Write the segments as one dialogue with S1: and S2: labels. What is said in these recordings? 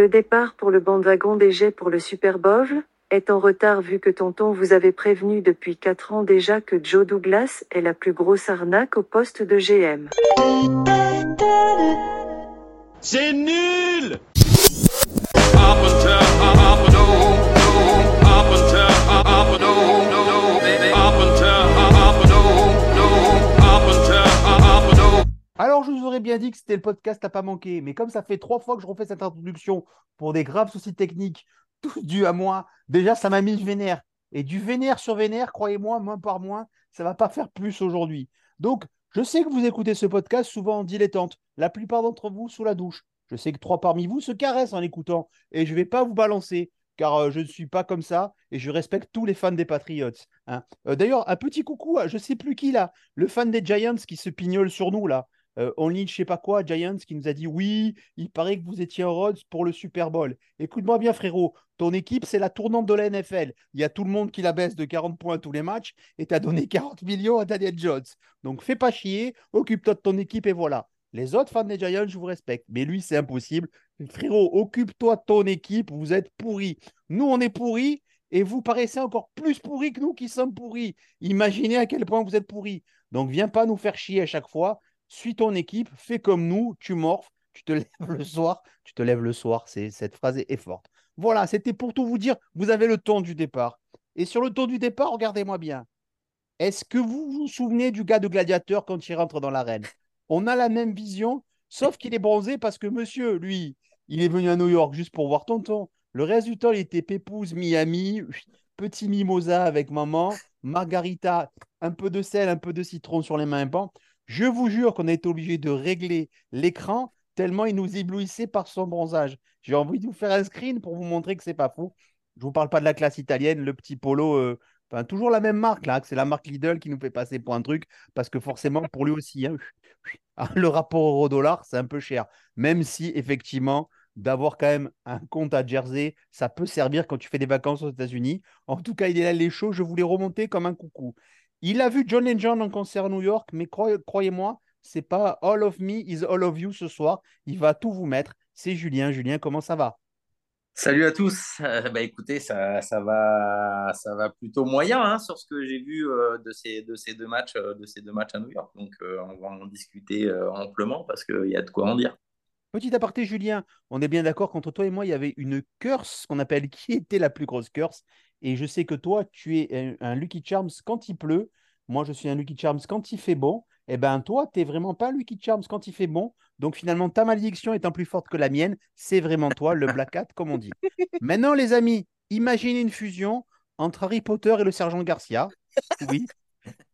S1: Le départ pour le bandwagon des jets pour le Super Bowl est en retard vu que tonton vous avait prévenu depuis 4 ans déjà que Joe Douglas est la plus grosse arnaque au poste de GM.
S2: C'est nul
S3: Je vous aurais bien dit que c'était le podcast à pas manquer, mais comme ça fait trois fois que je refais cette introduction pour des graves soucis techniques, tous dus à moi, déjà ça m'a mis vénère. Et du vénère sur vénère, croyez-moi, moins par moins, ça va pas faire plus aujourd'hui. Donc, je sais que vous écoutez ce podcast souvent en dilettante, la plupart d'entre vous sous la douche. Je sais que trois parmi vous se caressent en écoutant, et je vais pas vous balancer, car euh, je ne suis pas comme ça, et je respecte tous les fans des Patriots. hein. Euh, D'ailleurs, un petit coucou à je sais plus qui là, le fan des Giants qui se pignole sur nous là. Euh, Only je sais pas quoi, Giants, qui nous a dit oui, il paraît que vous étiez en Rhodes pour le Super Bowl. Écoute-moi bien, frérot, ton équipe, c'est la tournante de la NFL. Il y a tout le monde qui la baisse de 40 points tous les matchs et tu as donné 40 millions à Daniel Jones. Donc fais pas chier, occupe-toi de ton équipe et voilà. Les autres fans des Giants, je vous respecte, mais lui, c'est impossible. Frérot, occupe-toi de ton équipe, vous êtes pourris. Nous, on est pourris et vous paraissez encore plus pourris que nous qui sommes pourris. Imaginez à quel point vous êtes pourris. Donc viens pas nous faire chier à chaque fois suis ton équipe, fais comme nous, tu morphes, tu te lèves le soir, tu te lèves le soir, c'est cette phrase est forte. Voilà, c'était pour tout vous dire, vous avez le ton du départ. Et sur le ton du départ, regardez-moi bien. Est-ce que vous vous souvenez du gars de gladiateur quand il rentre dans l'arène? On a la même vision, sauf qu'il est bronzé parce que monsieur, lui, il est venu à New York juste pour voir tonton. Le reste du temps, il était pépouze Miami, petit mimosa avec maman, margarita, un peu de sel, un peu de citron sur les mains. Bon, je vous jure qu'on a été obligé de régler l'écran tellement il nous éblouissait par son bronzage. J'ai envie de vous faire un screen pour vous montrer que c'est pas faux. Je vous parle pas de la classe italienne, le petit polo, euh, toujours la même marque là, c'est la marque Lidl qui nous fait passer pour un truc, parce que forcément pour lui aussi, hein, le rapport euro-dollar, c'est un peu cher. Même si effectivement, d'avoir quand même un compte à Jersey, ça peut servir quand tu fais des vacances aux États-Unis. En tout cas, il est là les shows, je voulais remonter comme un coucou. Il a vu John Legend en concert à New York, mais croyez- croyez-moi, c'est pas all of me is all of you ce soir. Il va tout vous mettre. C'est Julien. Julien, comment ça va?
S4: Salut à tous. Euh, bah écoutez, ça, ça va, ça va plutôt moyen hein, sur ce que j'ai vu euh, de ces, de ces deux matchs, euh, de ces deux matchs à New York. Donc euh, on va en discuter amplement parce qu'il y a de quoi en dire.
S3: Petit aparté, Julien, on est bien d'accord qu'entre toi et moi, il y avait une curse qu'on appelle qui était la plus grosse curse? Et je sais que toi, tu es un, un Lucky Charms quand il pleut. Moi, je suis un Lucky Charms quand il fait bon. Eh ben, toi, tu n'es vraiment pas un Lucky Charms quand il fait bon. Donc, finalement, ta malédiction étant plus forte que la mienne, c'est vraiment toi, le Black Hat, comme on dit. Maintenant, les amis, imaginez une fusion entre Harry Potter et le sergent Garcia. Oui,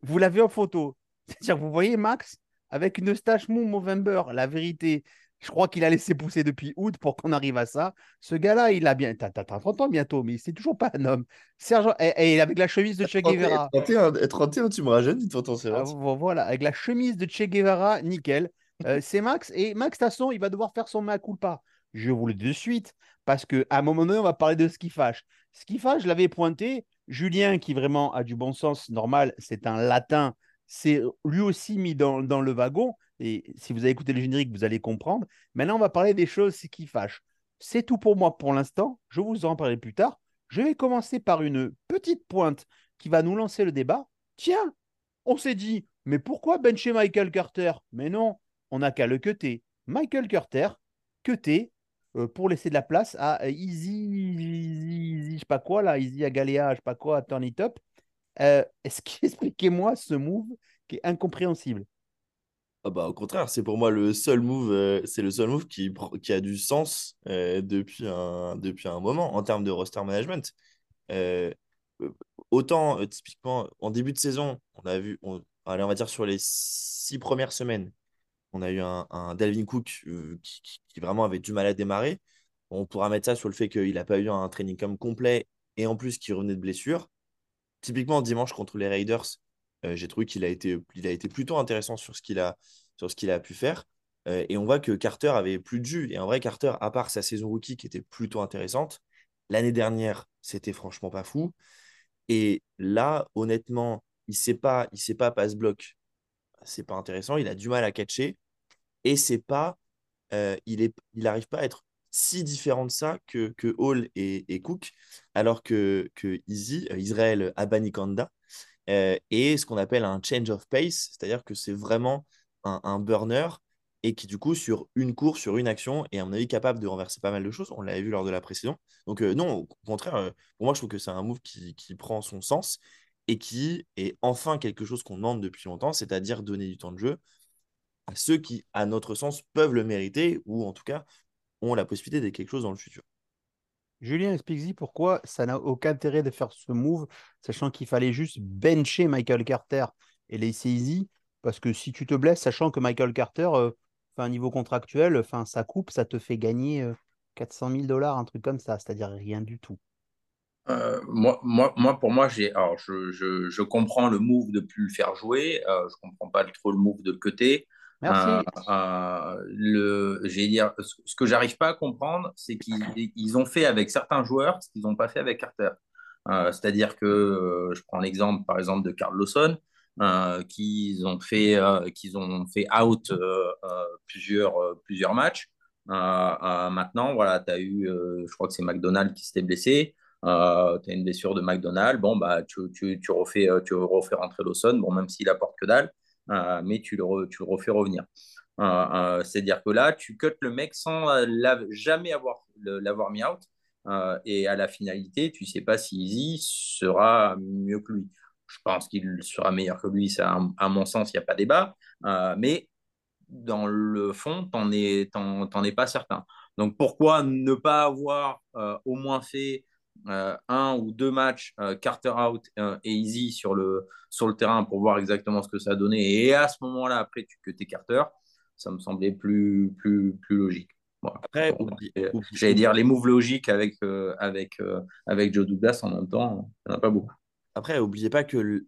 S3: vous l'avez en photo. C'est-à-dire, vous voyez Max avec une stache mou Movember, la vérité. Je crois qu'il a laissé pousser depuis août pour qu'on arrive à ça. Ce gars-là, il a bien. T'as t'as 30 ans bientôt, mais c'est toujours pas un homme. Sergent... Et, et avec la chemise de Che Guevara.
S5: 31, 31, tu me rajeunis, tonton, c'est
S3: Ah, voilà, avec la chemise de Che Guevara, nickel. Euh, c'est Max. Et Max, de toute façon, il va devoir faire son mea culpa. Je vous le dis de suite, parce qu'à un moment donné, on va parler de ce qui fâche. Ce qui fâche, je l'avais pointé. Julien, qui vraiment a du bon sens normal, c'est un latin, c'est lui aussi mis dans, dans le wagon. Et si vous avez écouté le générique, vous allez comprendre. Maintenant, on va parler des choses qui fâchent. C'est tout pour moi pour l'instant. Je vous en parlerai plus tard. Je vais commencer par une petite pointe qui va nous lancer le débat. Tiens, on s'est dit, mais pourquoi bencher Michael Carter? Mais non, on n'a qu'à le cuter. Michael Carter, cuté, euh, pour laisser de la place à euh, Easy, Easy, Easy, je sais pas quoi, là, Easy Agalea, je sais pas quoi, Turn It Up. Euh, Expliquez-moi ce move qui est incompréhensible.
S5: Ah bah, au contraire, c'est pour moi le seul move, euh, c'est le seul move qui, qui a du sens euh, depuis un, depuis un moment en termes de roster management. Euh, autant, typiquement, en début de saison, on a vu, on, allez, on va dire sur les six premières semaines, on a eu un, un Dalvin Cook qui, vraiment avait du mal à démarrer. On pourra mettre ça sur le fait qu'il n'a pas eu un training camp complet et en plus qu'il revenait de blessure. Typiquement, dimanche contre les Raiders, j'ai trouvé qu'il a été, il a été plutôt intéressant sur ce qu'il a, sur ce qu'il a pu faire. Euh, et on voit que Carter avait plus de jus. Et en vrai, Carter, à part sa saison rookie qui était plutôt intéressante, l'année dernière, c'était franchement pas fou. Et là, honnêtement, il sait pas, il sait pas passe bloc. C'est pas intéressant. Il a du mal à catcher. Et c'est pas, euh, il est, il pas à être si différent de ça que, que Hall et, Cook, alors que, que Easy, euh, Israël Abanikanda, euh, est ce qu'on appelle un change of pace, c'est-à-dire que c'est vraiment un, burner et qui, du coup, sur une course, sur une action, est à mon avis capable de renverser pas mal de choses. On l'avait vu lors de la précédente. Donc, euh, non, au contraire, pour moi, je trouve que c'est un move qui, qui, prend son sens et qui est enfin quelque chose qu'on demande depuis longtemps, c'est-à-dire donner du temps de jeu à ceux qui, à notre sens, peuvent le mériter ou en tout cas ont la possibilité d'être quelque chose dans le futur.
S3: Julien, explique pourquoi ça n'a aucun intérêt de faire ce move, sachant qu'il fallait juste bencher Michael Carter et laisser easy. Parce que si tu te blesses, sachant que Michael Carter, euh, niveau contractuel, enfin, sa coupe, ça te fait gagner 400 euh, 000 dollars, un truc comme ça, c'est-à-dire rien du tout.
S4: Euh, moi, moi, moi, pour moi, j'ai, alors, je, je, je, comprends le move de plus le faire jouer. je comprends pas trop le move de le.
S3: Merci. Euh,
S4: euh, le, dire, ce que j'arrive pas à comprendre, c'est qu'ils ont fait avec certains joueurs ce qu'ils n'ont pas fait avec Carter. Euh, c'est-à-dire que je prends l'exemple, par exemple, de Carl Lawson, qu'ils ont fait, qu'ils ont fait out plusieurs, plusieurs matchs. maintenant, voilà, tu as eu, je crois que c'est McDonald qui s'était blessé. tu as une blessure de McDonald. Bon, bah, tu, tu, tu, refais, tu refais rentrer Lawson, bon, même s'il apporte que dalle. Euh, mais tu le, tu le refais revenir. Euh, euh, c'est-à-dire que là, tu cut le mec sans jamais avoir l'avoir mis out. et à la finalité, tu sais pas si Easy sera mieux que lui. Je pense qu'il sera meilleur que lui, ça, à mon sens, il n'y a pas débat. mais dans le fond, tu n'en es, pas certain. Donc pourquoi ne pas avoir au moins fait un ou deux matchs euh, Carter out euh, et Easy sur le, sur le terrain pour voir exactement ce que ça a donné. Et à ce moment-là, après, tu que tes Carter, ça me semblait plus, plus, plus logique. Après, j'allais dire les moves logiques avec, avec, avec Joe Douglas en même temps, il n'y en a pas beaucoup.
S5: Après, n'oubliez pas que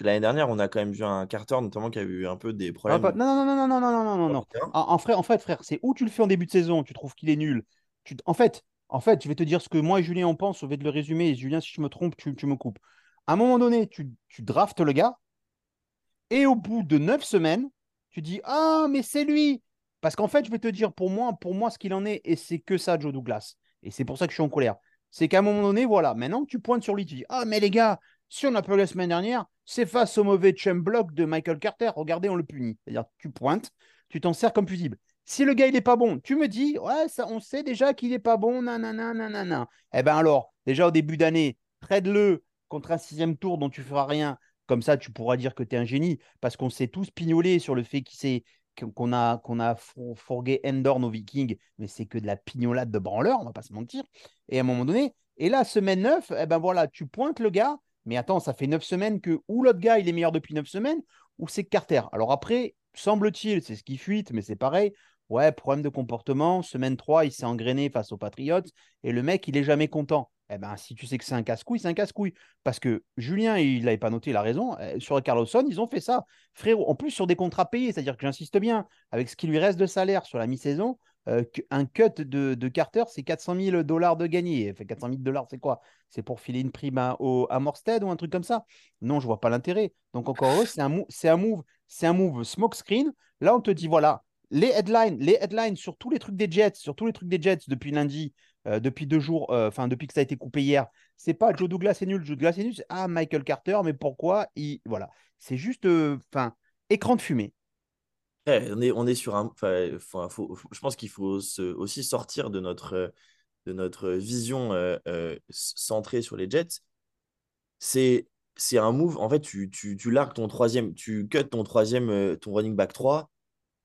S5: l'année dernière, on a quand même vu un Carter, notamment, qui a eu un peu des problèmes.
S3: non, non, non, non, non, non, non, non, non, En, frère, en fait, frère, c'est où tu le fais en début de saison, tu trouves qu'il est nul. Tu, en fait, en fait, je vais te dire ce que moi et Julien en pense, je vais te le résumer. Julien, si je me trompe, tu, me coupes. À un moment donné, tu, draftes le gars, et au bout de neuf semaines, tu dis Ah, mais c'est lui Parce qu'en fait, je vais te dire, pour moi, pour moi, ce qu'il en est, et c'est que ça, Joe Douglas. Et c'est pour ça que je suis en colère. C'est qu'à un moment donné, voilà, maintenant tu pointes sur lui, tu dis Ah, mais les gars, si on a la semaine dernière, c'est face au mauvais chum block de Michael Carter. Regardez, on le punit. C'est-à-dire, tu pointes, tu t'en sers comme fusible. Si le gars, il n'est pas bon, tu me dis, ouais, ça, on sait déjà qu'il n'est pas bon, nanana, nanana. Eh bien alors, déjà au début d'année, trade-le contre un sixième tour dont tu feras rien. Comme ça, tu pourras dire que tu es un génie, parce qu'on s'est tous pignolés sur le fait qu'on a, qu'on a forgué Endorn aux Vikings, mais c'est que de la pignolade de branleur, on va pas se mentir. Et à un moment donné, et là, semaine 9, eh ben voilà, tu pointes le gars, mais attends, ça fait 9 semaines que ou l'autre gars, il est meilleur depuis 9 semaines, ou c'est Carter. Alors après, semble-t-il, c'est ce qui fuite, mais c'est pareil, Ouais, problème de comportement. Semaine 3, il s'est engrainé face aux Patriots et le mec, il est jamais content. Eh ben, si tu sais que c'est un casse-couille, c'est un casse-couille. Parce que Julien, il n'avait pas noté, la raison. Eh, sur Carlosson, ils ont fait ça. Frérot, en plus sur des contrats payés, c'est-à-dire que j'insiste bien, avec ce qui lui reste de salaire sur la mi-saison, euh, un cut de, Carter, c'est 400 000 dollars de gagné. Fait 400 000 dollars, c'est quoi? C'est pour filer une prime à, au, à Morsted ou un truc comme ça? Non, je vois pas l'intérêt. Donc encore heureux, c'est un, un move, c'est un move smoke screen. Là, on te dit voilà, les headlines, les headlines sur tous les trucs des Jets, sur tous les trucs des Jets depuis lundi, euh, depuis deux jours, euh, enfin depuis que ça a été coupé hier, c'est pas Joe Douglas est nul, Joe Douglas est nul, c'est ah Michael Carter, mais pourquoi il voilà, c'est juste, euh, enfin écran de fumée.
S5: on est on est sur un, je pense qu'il faut aussi sortir de notre de notre vision centrée sur les Jets. C'est c'est un move. En fait, tu, tu, tu largues ton troisième, tu cut ton troisième, ton running back 3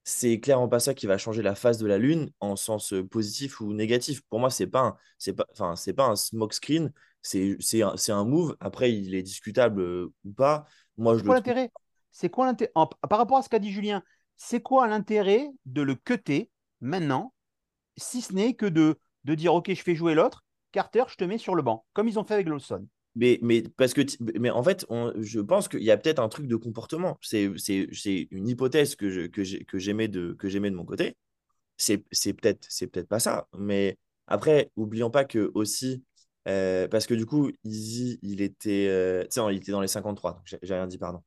S5: c'est clairement pas ça qui va changer la face de la Lune en sens positif ou négatif. Pour moi, c'est pas c'est pas, enfin, c'est pas un smoke screen, c'est, c'est un, un, move. Après, il est discutable ou pas. Moi,
S3: je quoi l'intérêt? C'est quoi l'intérêt Par rapport à ce qu'a dit Julien, c'est quoi l'intérêt de le cutter maintenant, si ce n'est que de, de dire ok, je fais jouer l'autre, Carter, je te mets sur le banc, comme ils ont fait avec Lawson.
S5: Mais, mais, parce que, mais en fait, je pense qu'il y a peut-être un truc de comportement. C'est une hypothèse que j'aimais de, que de mon côté. C'est peut-être peut pas ça. Mais après, oublions pas que aussi, euh, parce que du coup, Easy, il était, euh, il était dans les 53, donc j'ai rien dit, pardon.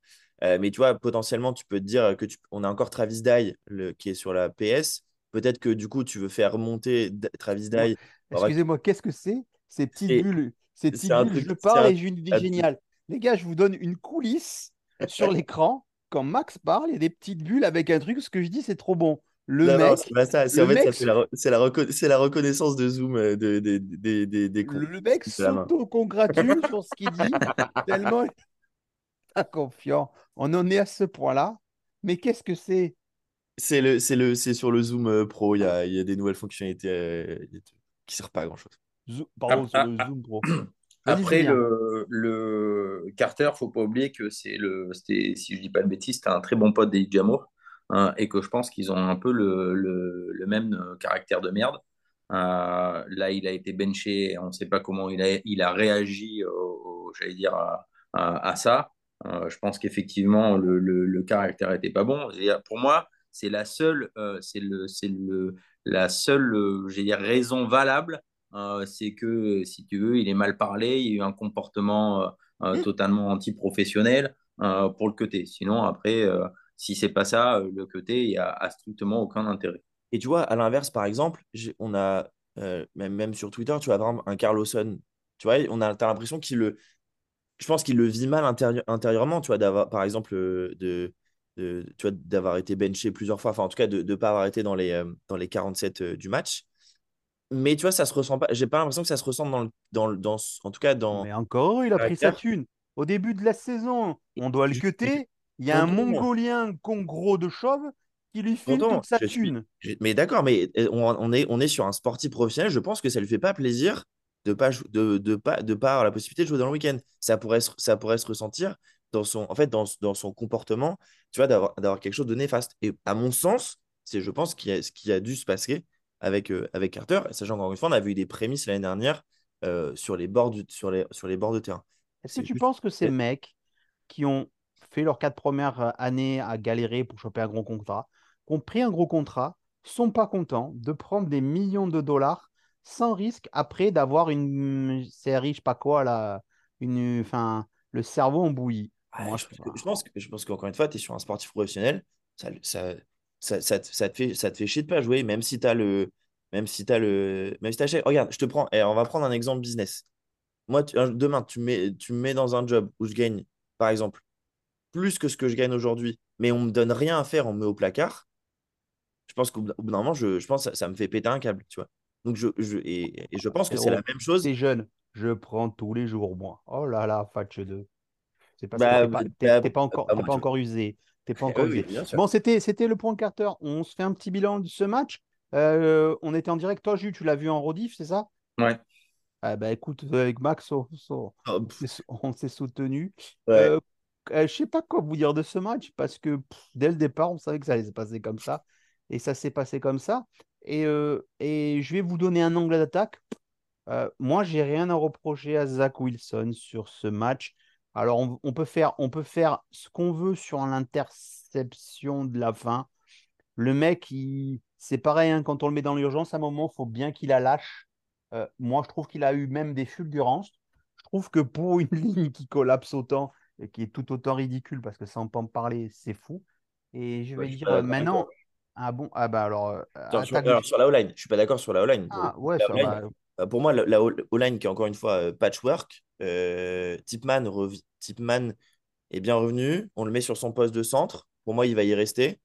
S5: Euh, mais tu vois, potentiellement, tu peux te dire que tu, on a encore Travis Dye le, qui est sur la PS. Peut-être que du coup, tu veux faire monter Travis Dye.
S3: Excusez-moi, qu'est-ce que c'est Ces petites
S5: Et
S3: bulles,
S5: c'est
S3: je parle
S5: un-
S3: et j'ai une vie
S5: un-
S3: géniale. Les gars, je vous donne une coulisse sur l'écran. Quand Max parle, il y a des petites bulles avec un truc. Ce que je dis, c'est trop bon. Le
S5: Non,
S3: mec,
S5: c'est la reconnaissance de Zoom euh, de, des des
S3: le, mec s'auto-congratule sur ce qu'il dit, tellement confiant. On en est à ce point-là. Mais qu'est-ce que c'est?
S5: C'est le, c'est le, c'est sur le Zoom euh, Pro. Il y a, il y a des nouvelles fonctionnalités euh, qui servent pas à grand
S3: Pardon,
S4: Ah,
S3: sur le
S4: ah,
S3: Zoom Pro. Vas-y,
S4: Après, le, le Carter, faut pas oublier que c'est le, c'était, si je dis pas de bêtises, c'était un très bon pote des Jamour, hein, et que je pense qu'ils ont un peu le, le, le même euh, caractère de merde. Euh, là, il a été benché, on ne sait pas comment il a, il a réagi, au, au- j'allais dire, à, à- à ça. Euh, je pense qu'effectivement, le, le, le caractère était pas bon. Et pour moi, c'est la seule, euh, c'est le, c'est le, la seule, j'allais dire, raison valable c'est que, si tu veux, il est mal parlé, il y a eu un comportement euh, euh,
S5: Mm.
S4: totalement anti-professionnel euh, pour le côté. Sinon, après, euh, si c'est pas ça, euh, le côté, il y a, a strictement aucun intérêt.
S5: Et tu vois, à l'inverse, par exemple, on a, euh, même, même sur Twitter, tu vois, par exemple, un Carlosson, tu vois, on a, t'as l'impression qu'il le, je pense qu'il le vit mal intérieur- intérieurement, tu vois, d'avoir, par exemple, euh, de, de- tu vois, d'avoir été benché plusieurs fois, enfin, en tout cas, de ne pas avoir été dans les, euh, dans les 47 euh, du match. Mais tu vois, ça se ressent pas, j'ai pas l'impression que ça se ressent dans, le- dans, le- dans, en tout cas, dans
S3: Mais encore il a pris sa thune. Au début de la saison, on doit le cuter. Il y a un. Mongolien con gros de chauve qui lui file
S5: Content,
S3: toute sa
S5: suis-
S3: thune.
S5: Mais d'accord, mais on, on est, on est sur un sportif professionnel. Je pense que ça lui fait pas plaisir de pas de, de pas de pas avoir la possibilité de jouer dans le week-end. Ça pourrait se, ça pourrait se ressentir dans son en fait dans, dans son comportement, tu vois, d'avoir d'avoir quelque chose de néfaste. Et à mon sens, c'est je pense qu'il y a, ce qui a dû se passer avec euh, avec Carter. Sachant qu'encore une fois, on avait eu des prémices l'année dernière euh, sur les bords du- sur les sur les bords de terrain.
S3: Est-ce que tu
S5: juste-
S3: penses que ces mecs qui ont fait leurs quatre premières euh, années à galérer pour choper un gros contrat, qui ont pris un gros contrat, sont pas contents de prendre des millions de dollars sans risque après d'avoir une série, je sais pas quoi, là, une, enfin, le cerveau en bouillie?
S5: Ouais,
S3: Moi,
S5: je, pense que- je pense que, je pense qu'encore une fois, tu es sur un sportif professionnel, ça, ça, ça, ça, te, ça te fait, ça te fait chier de pas jouer, même si tu as le. Même si tu le. Même si Regarde, je te prends. eh, on va prendre un exemple business. Moi, tu- demain, tu me mets, tu me mets dans un job où je gagne, par exemple, plus que ce que je gagne aujourd'hui, mais on me donne rien à faire, on me met au placard. Je pense qu'au bout d'un moment, je, je pense que ça, ça me fait péter un câble, tu vois. Donc, je, je, et, et je pense que c'est la
S3: Frérot,
S5: même chose.
S3: T'es jeune, je prends tous les jours, moi. Oh là là, Fatch 2. C'est parce
S5: Bah,
S3: que t'es pas, t'es-
S5: bah,
S3: t'es pas encore,
S5: bah,
S3: pas encore usé. T'es pas
S5: Eh
S3: encore
S5: oui, oui.
S3: Bon, c'était, c'était le point Carter. On se fait un petit bilan de ce match. Euh, on était en direct. Toi, Jules, tu l'as vu en rediff, c'est ça?
S4: Ouais.
S3: Ah bah écoute, avec Max, on, on-
S5: Oh,
S3: on s'est soutenu.
S5: ouais.
S3: Euh, euh, je sais pas quoi vous dire de ce match parce que pff, dès le départ, on savait que ça allait se passer comme ça. Et ça s'est passé comme ça. Et, euh, et je vais vous donner un angle d'attaque. Euh, moi, j'ai rien à reprocher à Zach Wilson sur ce match. Alors, on, on peut faire, on peut faire ce qu'on veut sur l'interception de la fin. Le mec, il- c'est pareil, hein, quand on le met dans l'urgence, à un moment, il faut bien qu'il la lâche. Euh, moi, je trouve qu'il a eu même des fulgurances. Je trouve que pour une ligne qui collapse autant et qui est tout autant ridicule, parce que sans pas en parler, c'est fou. Et je vais dire euh, maintenant, ah bon, ah bah alors, euh,
S5: Sur, sur- alors, sur la O-line, je suis pas d'accord sur la O-line.
S3: Ah ouais,
S5: La euh, pour moi, la, la O-line qui est encore une fois euh, patchwork, euh, Tipman, Tipman est bien revenu. On le met sur son poste de centre. Pour moi, il va y rester.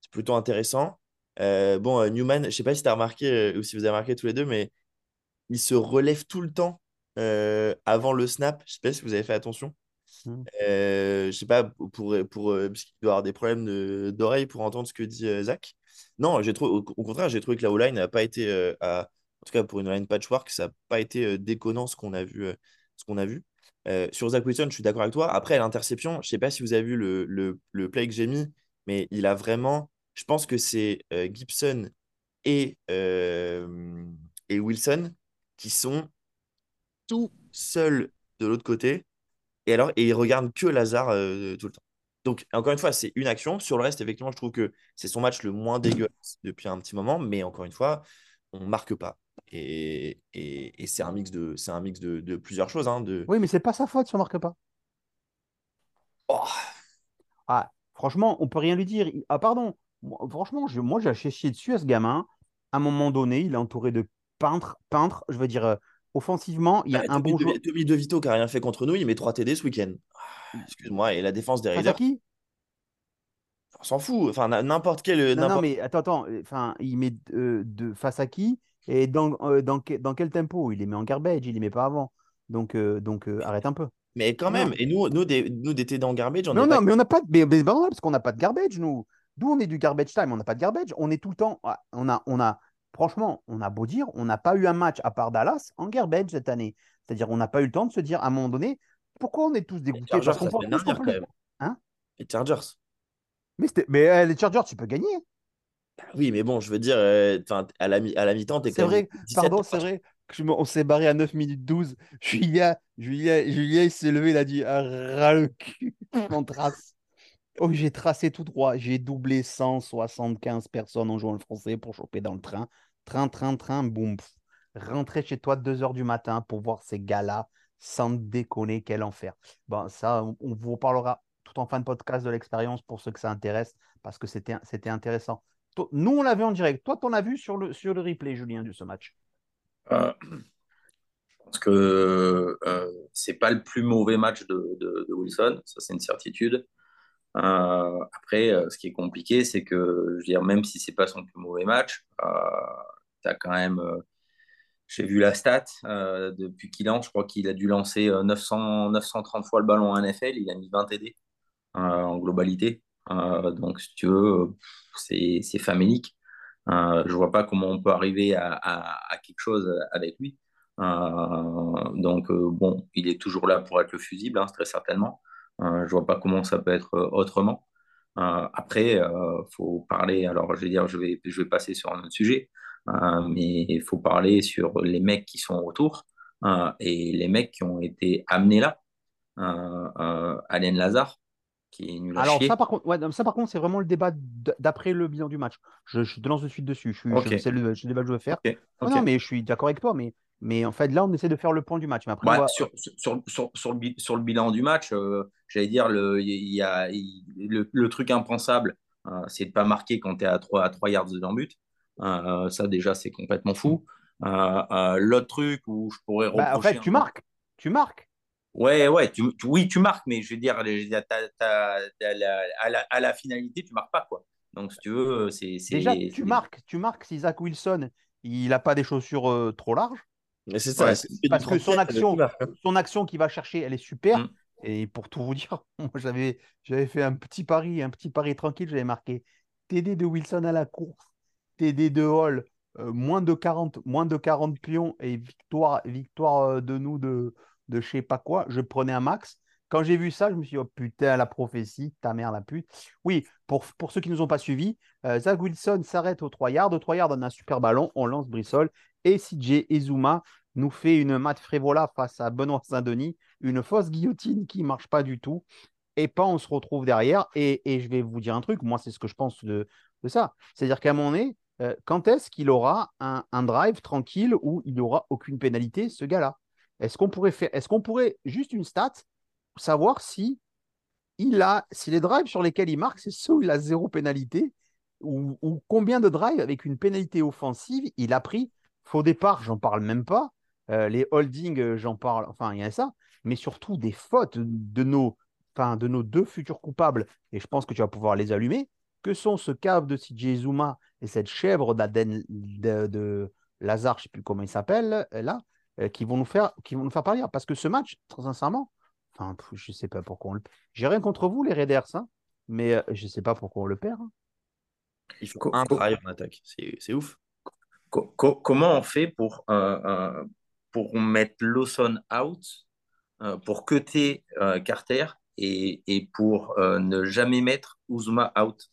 S5: C'est plutôt intéressant. Euh, bon, euh, Newman, je sais pas si tu as remarqué ou si vous avez remarqué tous les deux, mais il se relève tout le temps euh, avant le snap. Je sais pas si vous avez fait attention.
S3: Hmm.
S5: Euh, je sais pas, pour, pour, parce qu'il doit avoir des problèmes de- d'oreille pour entendre ce que dit Zach. Non, j'ai trouvé, au, au contraire, j'ai trouvé que la O-line n'a pas été, à- en tout cas pour une line patchwork, ça n'a pas été euh, déconnant ce qu'on a vu. euh, ce qu'on a vu. Euh, sur Zach Wilson, je suis d'accord avec toi. Après, l'interception, je sais pas si vous avez vu le, le, le play que j'ai mis, mais il a vraiment. Je pense que c'est Gibson et, et Wilson qui sont tout seuls de l'autre côté. Et alors, et ils regardent que Lazare tout le temps. Donc, encore une fois, c'est une action. Sur le reste, effectivement, je trouve que c'est son match le moins dégueulasse depuis un petit moment. Mais encore une fois, on marque pas. Et, et, et c'est un mix de, c'est un mix de, de plusieurs choses. hein, de...
S3: Oui, mais c'est pas sa faute si on marque pas.
S5: Oh,
S3: Ah, franchement, on peut rien lui dire. Ah, pardon, franchement, je- moi, j'ai chier dessus à ce gamin. À un moment donné, il est entouré de peintres. Peintres, je veux dire, euh, offensivement, il y a
S5: Bah,
S3: un
S5: Tommy,
S3: bon joueur.
S5: De, Tommy DeVito qui a rien fait contre nous, il met 3 TD ce week-end. Ah, Excuse-moi, et la défense des
S3: Face à
S5: Raiders,
S3: qui?
S5: on s'en fout. Enfin, na- n'importe quel.
S3: Non, non, mais attends, attends. Enfin, il met euh, de face à qui? Et dans, euh, dans, dans quel tempo? Il les met en garbage, il les met pas avant. Donc, euh, donc euh, arrête un peu.
S5: Mais quand
S3: Non.
S5: même, et nous, nous, des, nous, des TD en garbage, on
S3: Non,
S5: pas.
S3: non, mais on n'a pas de. Mais, parce qu'on n'a pas de garbage, nous. D'où on est du garbage time, on n'a pas de garbage. On est tout le temps. ah, On a, on a, franchement, on a beau dire, on n'a pas eu un match à part Dallas en garbage cette année. C'est-à-dire, on n'a pas eu le temps de se dire à un moment donné, pourquoi on est tous
S5: Les
S3: dégoûtés?
S5: Chargers,
S3: peut
S5: quand
S3: les-
S5: même.
S3: Hein?
S5: Les Chargers.
S3: Mais, euh, les Chargers, tu peux gagner.
S5: Bah oui, mais bon, je veux dire, euh, à la, mi- à la mi-temps, t'es
S3: C'est
S5: quand même
S3: vrai,
S5: 17
S3: pardon, c'est vrai je on s'est barré à 9 minutes 12. Julien, Julien, Julien il s'est levé, il a dit ah, ras le cul, on trace. Oh, j'ai tracé tout droit. J'ai doublé 175 personnes en jouant le français pour choper dans le train. Train, train, train, boum. Rentrer chez toi 2 heures du matin pour voir ces gars-là, sans déconner, quel enfer. Bon, ça, on, vous reparlera tout en fin de podcast de l'expérience pour ceux que ça intéresse, parce que c'était intéressant. Nous, on l'a vu en direct. Toi, t'en as vu sur le, sur le replay, Julien, de ce match?
S4: Euh, je pense que euh, c'est pas le plus mauvais match de, Wilson, ça c'est une certitude. Euh, après, euh, ce qui est compliqué, c'est que, je veux dire, même si c'est pas son plus mauvais match, euh, t'as quand même, j'ai vu la stat depuis qu'il lance, je crois qu'il a dû lancer euh, 900, 930 fois le ballon en NFL, il a mis 20 TD en globalité. Euh, donc, si tu veux, c'est famélique. Euh, je vois pas comment on peut arriver à, à- quelque chose avec lui. Euh, donc, bon, il est toujours là pour être le fusible, hein, très certainement. Euh, je vois pas comment ça peut être autrement. Après, euh, faut parler. Alors, je vais dire, je vais, je vais passer sur un autre sujet, mais il faut parler sur les mecs qui sont autour et les mecs qui ont été amenés là. Alain Lazare, qui
S3: Alors,
S4: chier.
S3: ça, par contre, ouais, ça, par contre, c'est vraiment le débat d'après le bilan du match. Je, je te lance de suite dessus. Je suis,
S4: Ok.
S3: je- c'est le, débat que je veux faire.
S4: Ok,
S3: Non, mais je suis d'accord avec toi. Mais, mais en fait, là, on essaie de faire le point du match. Mais après, va-
S4: sur, sur, sur, sur le, sur le bilan du match, euh, j'allais dire, le, y a, le, le truc impensable, euh, c'est de ne pas marquer quand tu es à 3, à 3 yards de leur but. Euh, ça, déjà, c'est complètement fou. L'autre truc où je pourrais
S3: bah, en
S4: reprocher.
S3: fait, tu marques. Tu marques.
S4: Ouais, ouais, tu, tu- oui, tu marques, mais je veux dire, à, la, à la finalité, tu marques pas, quoi. Donc, si tu veux, c'est.
S3: Déjà, tu marques. Tu marques si Zach Wilson, il n'a pas des chaussures euh, trop larges.
S5: Mais c'est ça.
S4: Ouais,
S3: parce que son
S5: 37,
S3: action-
S5: hein.
S3: Son action qu'il va chercher, elle est super.
S4: Mm.
S3: Et pour tout vous dire, moi, j'avais, j'avais fait un petit pari, un petit pari tranquille. J'avais marqué TD de Wilson à la course, TD de Hall, euh, moins, de 40, moins de 40 pions et victoire, victoire euh, de nous de, de je sais pas quoi. Je prenais un max. Quand j'ai vu ça, je me suis dit, oh putain, la prophétie, ta mère la pute. Oui, pour, ceux qui ne nous ont pas suivis, euh, Zach Wilson s'arrête aux 3 yards. Aux 3 yards, on un super ballon, on lance Brissol. Et CJ Ezuma nous fait une mat Frévola face à Benoît Saint-Denis, une fausse guillotine qui marche pas du tout. Et pas, on se retrouve derrière. Et, je vais vous dire un truc, moi, c'est ce que je pense de, ça. C'est-à-dire qu'à moment donné, euh, quand est-ce qu'il aura un, un drive tranquille où il n'y aura aucune pénalité, ce gars-là? Est-ce qu'on pourrait juste une stat savoir si il a, si les drives sur lesquels il marque, c'est ceux où il a zéro pénalité, ou, combien de drives avec une pénalité offensive il a pris? Faux départ, j'en parle même pas. Euh, les holdings, euh, j'en parle, enfin, il y a ça, mais surtout des fautes de nos, deux futurs coupables, et je pense que tu vas pouvoir les allumer, que sont ce cave de CJ Zuma et cette chèvre d'Aden de, Lazare, je ne sais plus comment il s'appelle, euh, là, qui vont nous faire, qui vont nous faire parler. Parce que ce match, très sincèrement, enfin, je ne sais pas pourquoi on le. J'ai rien contre vous, les Raiders, hein, mais euh, je ne sais pas pourquoi on le perd. hein.
S5: Il faut un drive en attaque. C'est ouf.
S4: Co- co- comment on fait pour, euh, euh, pour mettre Lawson out, euh, pour cutter euh, Carter et, et pour euh, ne jamais mettre Uzuma out?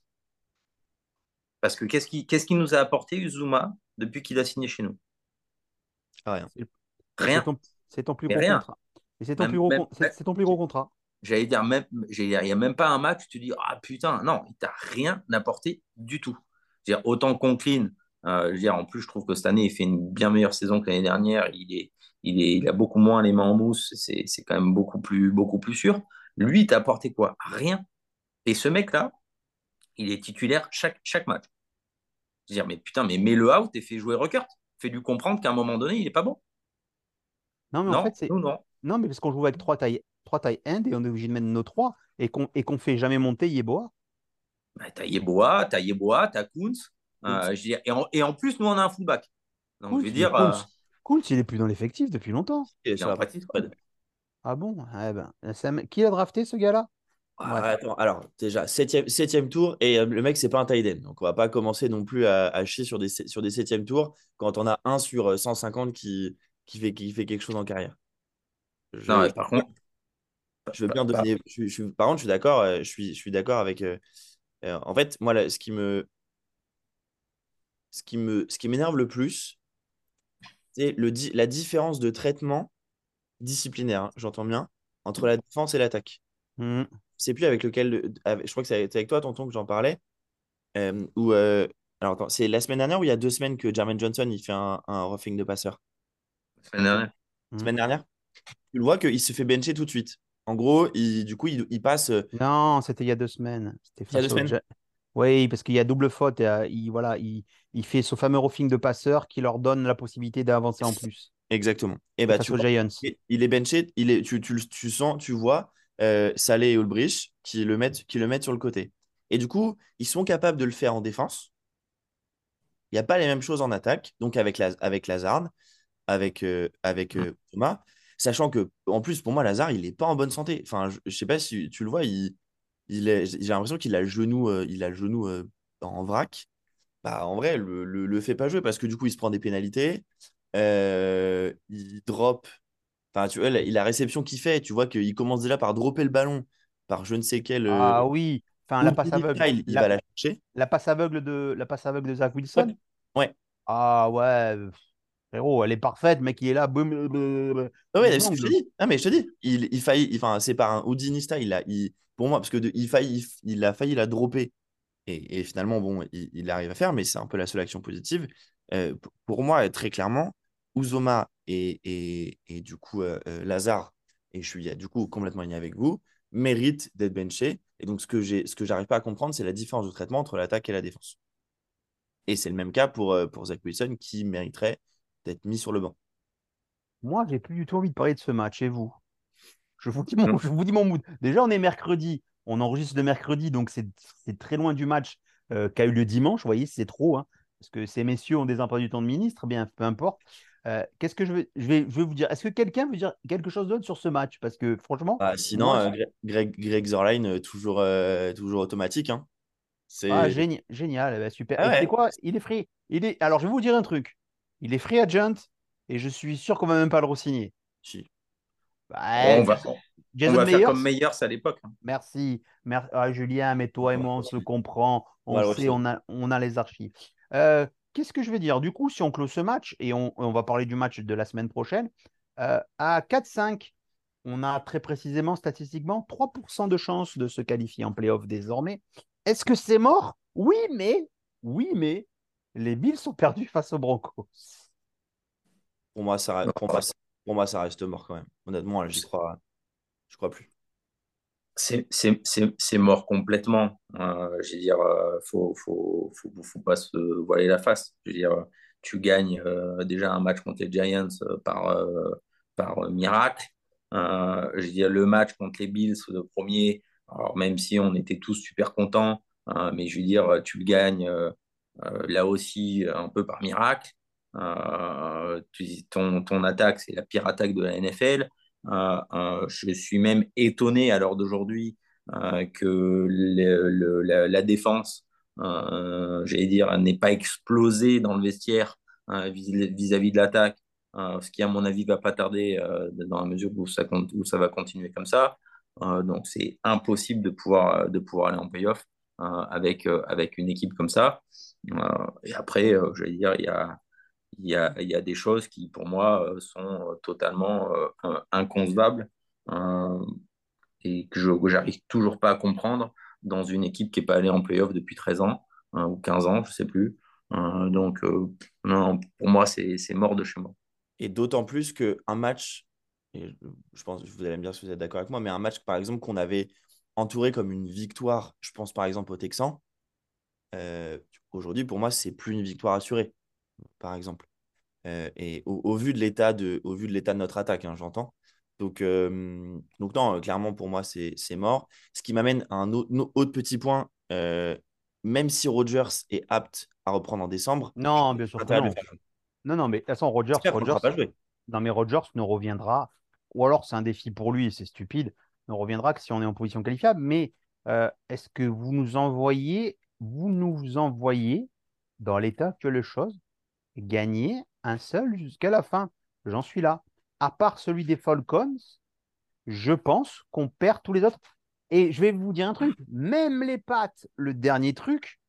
S4: Parce que qu'est-ce qui, qu'est-ce qui nous a apporté Uzuma depuis qu'il a signé chez nous?
S5: Rien.
S4: Rien.
S3: c'est ton plus gros
S4: rien.
S3: contrat. Et c'est ton, plus gros ton plus contrat.
S4: J'allais dire, même, il n'y a même pas un match, tu te dis, ah putain, non, il t'a rien apporté du tout. Dire, autant Conklin, euh, je veux dire, en plus, je trouve que cette année, il fait une bien meilleure saison que l'année dernière. Il, est, il, est, il a beaucoup moins les mains en mousse, c'est, quand même beaucoup plus, beaucoup plus sûr. Lui, il t'a apporté quoi? Rien. Et ce mec-là, il est titulaire chaque, chaque match. Je veux dire, mais putain, mais mets-le out et fais jouer Ruckert. Fais-lui comprendre qu'à un moment donné, il n'est pas bon.
S3: Non, mais
S4: Non,
S3: en fait, c'est.
S4: non, non.
S3: Non, mais parce qu'on joue avec trois tailles, trois tailles end et on est obligé de mettre nos trois et qu'on et qu'on fait jamais monter Yeboah.
S4: Bah, t'as Yeboah, t'as Yeboah, t'as Kuntz. Euh,
S3: Kuntz.
S4: je veux dire, et, en, et en plus, nous, on a un fullback. Donc,
S3: Kuntz,
S4: je veux dire, euh,
S3: Kuntz, Kuntz, il est plus dans l'effectif depuis longtemps.
S4: Il est
S5: sur la
S4: practice squad.
S3: Ah bon? Eh ben, Qui a drafté ce gars-là?
S5: Ah, attends, alors, déjà, septième, septième tour, et euh, le mec, c'est pas un tight end. Donc, on va pas commencer non plus à, à chier sur des, sur des septièmes tours quand on a un sur euh, 150 qui, qui, fait, qui fait quelque chose en carrière. Je,
S4: Non, mais par contre,
S5: je veux bien donner. je, je- par contre, je suis d'accord. euh, Je suis, je suis d'accord avec. euh, euh, en fait, moi, là, ce qui me, ce qui me, ce qui m'énerve le plus, c'est le, la différence de traitement disciplinaire. hein, J'entends bien entre la défense et l'attaque.
S3: Hmm.
S5: sais plus avec lequel. avec- je crois que c'est avec toi, tonton, que j'en parlais. Euh, où, euh, alors, c'est la semaine dernière ou il y a deux semaines que Jermaine Johnson il fait un, un roughing de passeur?
S4: Semaine dernière,
S3: Hmm.
S5: Semaine dernière Tu le vois qu'il se fait bencher tout de suite. En gros, il, du coup, il, il passe. euh,
S3: Non, c'était il y a deux semaines. C'était
S5: Il y a deux semaines
S3: Ja- Oui, parce qu'il y a double faute. et, euh, il, voilà, il, il fait ce fameux roughing de passeur qui leur donne la possibilité d'avancer en plus.
S5: Exactement. Et bah,
S3: face
S5: tu
S3: aux
S5: vois,
S3: Giants.
S5: il est benché, il est, tu, tu, sens, tu vois euh, Saleh et Ulbrich qui le, mettent, qui le mettent sur le côté. Et du coup, ils sont capables de le faire en défense. Il n'y a pas les mêmes choses en attaque, donc avec, la, avec Lazard, avec, euh, avec euh, Thomas. Sachant que, en plus, pour moi, Lazare, il n'est pas en bonne santé. Enfin, je ne sais pas si tu le vois, il, il est, j'ai l'impression qu'il a le genou, euh, il a le genou en vrac. Bah, en vrai, le, le, le fait pas jouer parce que du coup, il se prend des pénalités. Il drop. Enfin, tu vois, la, la réception qu'il fait, tu vois qu'il commence déjà par dropper le ballon par je ne sais quel.
S3: Ah oui, enfin la passe aveugle.
S5: il
S3: La,
S5: va la chercher.
S3: la passe aveugle de la passe aveugle de Zach Wilson?
S5: Ouais.
S3: Ah ouais, frérot, elle est parfaite, mec, il est là. boum,
S5: ce que je te dis. Mais je te dis, il, il faillit, il- enfin, c'est par un Houdini style, il a, il, pour moi, parce que de- il, faillit, il, il a failli la dropper. Et, et finalement, bon, il, il arrive à faire, mais c'est un peu la seule action positive. Euh, pour moi, très clairement, Uzoma et, et, et du coup euh, euh, Lazare, et je suis du coup complètement aligné avec vous, méritent d'être benchés. Et donc, ce que j'ai, ce que j'arrive pas à comprendre, c'est la différence de traitement entre l'attaque et la défense. Et c'est le même cas pour, pour Zach Wilson qui mériterait d'être mis sur le banc.
S3: Moi, j'ai plus du tout envie de parler de ce match. Et vous? Je vous dis mon, je vous dis mon mood. Déjà, on est mercredi. On enregistre le mercredi, donc c'est très loin du match euh, qui a eu lieu dimanche. Vous voyez, c'est trop. hein, parce que ces messieurs ont des emplois du temps de ministre. Bien, peu importe. Euh, Qu'est-ce que je vais, je vais, je vais vous dire? Est-ce que quelqu'un veut dire quelque chose d'autre sur ce match? Parce que franchement,
S5: Ah, sinon,
S3: moi,
S5: euh, Gre- Greg, Greg Zorline, euh, toujours, toujours automatique. Hein. C'est...
S3: Ah, génial, génial, eh ben, super.
S5: Ah ouais.
S3: quoi? Il est free. Il est... Alors, je vais vous dire un truc. Il est free agent et je suis sûr qu'on va même pas le re-signer.
S5: Si.
S3: Bah,
S4: on va,
S3: Jason,
S4: on va faire comme Meyers à l'époque. hein.
S3: merci. Mer- ah, Julien, mais toi et moi, on se comprend.
S5: On
S3: sait, on a, on a les archives. Euh, Qu'est-ce que je vais dire? Du coup, si on clôt ce match et on, on va parler du match de la semaine prochaine, euh, à 4-5, on a très précisément, statistiquement, 3% de chances de se qualifier en playoff désormais. Est-ce que c'est mort? Oui, mais, oui, mais les Bills sont perdus face aux Broncos.
S5: Pour moi, ça, re- pour moi, ça- pour moi, ça reste mort quand même. Honnêtement, j'y crois, je crois plus.
S4: C'est mort complètement. Euh, je veux dire, euh, faut, faut, faut, faut pas se voiler la face. Je veux dire, tu gagnes euh, déjà un match contre les Giants euh, par, euh, par euh, miracle. Euh, je veux dire, le match contre les Bills, le premier, alors même si on était tous super contents, hein, mais je veux dire, tu le gagnes là aussi un peu par miracle. Euh, ton, ton attaque, c'est la pire attaque de la NFL. Euh, euh, je suis même étonné à l'heure d'aujourd'hui euh, que la, défense, euh, j'allais dire, n'ait pas explosé dans le vestiaire euh, vis- vis-à-vis de l'attaque, euh, ce qui, à mon avis, va pas tarder euh, dans la mesure où ça, où ça va continuer comme ça. Euh, donc, c'est impossible de pouvoir, de pouvoir aller en playoff euh, avec, euh, avec une équipe comme ça. Euh, et après, euh, j'allais dire, il y a, y a, y a des choses qui, pour moi, euh, sont totalement inconcevables et que je j'arrive toujours pas à comprendre dans une équipe qui n'est pas allée en playoff depuis 13 ans hein, ou 15 ans, je sais plus. Donc, non, pour moi, c'est mort de chez moi.
S5: Et d'autant plus qu'un match, je, je pense que vous allez me dire si vous êtes d'accord avec moi, mais un match, par exemple, qu'on avait entouré comme une victoire, je pense par exemple aux Texans, euh, aujourd'hui, pour moi, c'est plus une victoire assurée, par exemple. Euh, et au, vu de l'état de, au vu de l'état de notre attaque, hein, j'entends. Donc, euh, donc non, clairement pour moi c'est mort. Ce qui m'amène à un autre, autre petit point. même si Rogers est apte à reprendre en décembre,
S3: non, bien sûr non. non. non, mais de toute façon Rogers, Rogers non mais Rogers ne reviendra, ou alors c'est un défi pour lui, c'est stupide, ne reviendra que si on est en position qualifiable. Mais est-ce que vous nous envoyez, vous nous envoyez dans l'état actuel de choses gagner un seul jusqu'à la fin. J'en suis là. À part celui des Falcons, je pense qu'on perd tous les autres. Et je vais vous dire un truc, même les pattes, le dernier truc,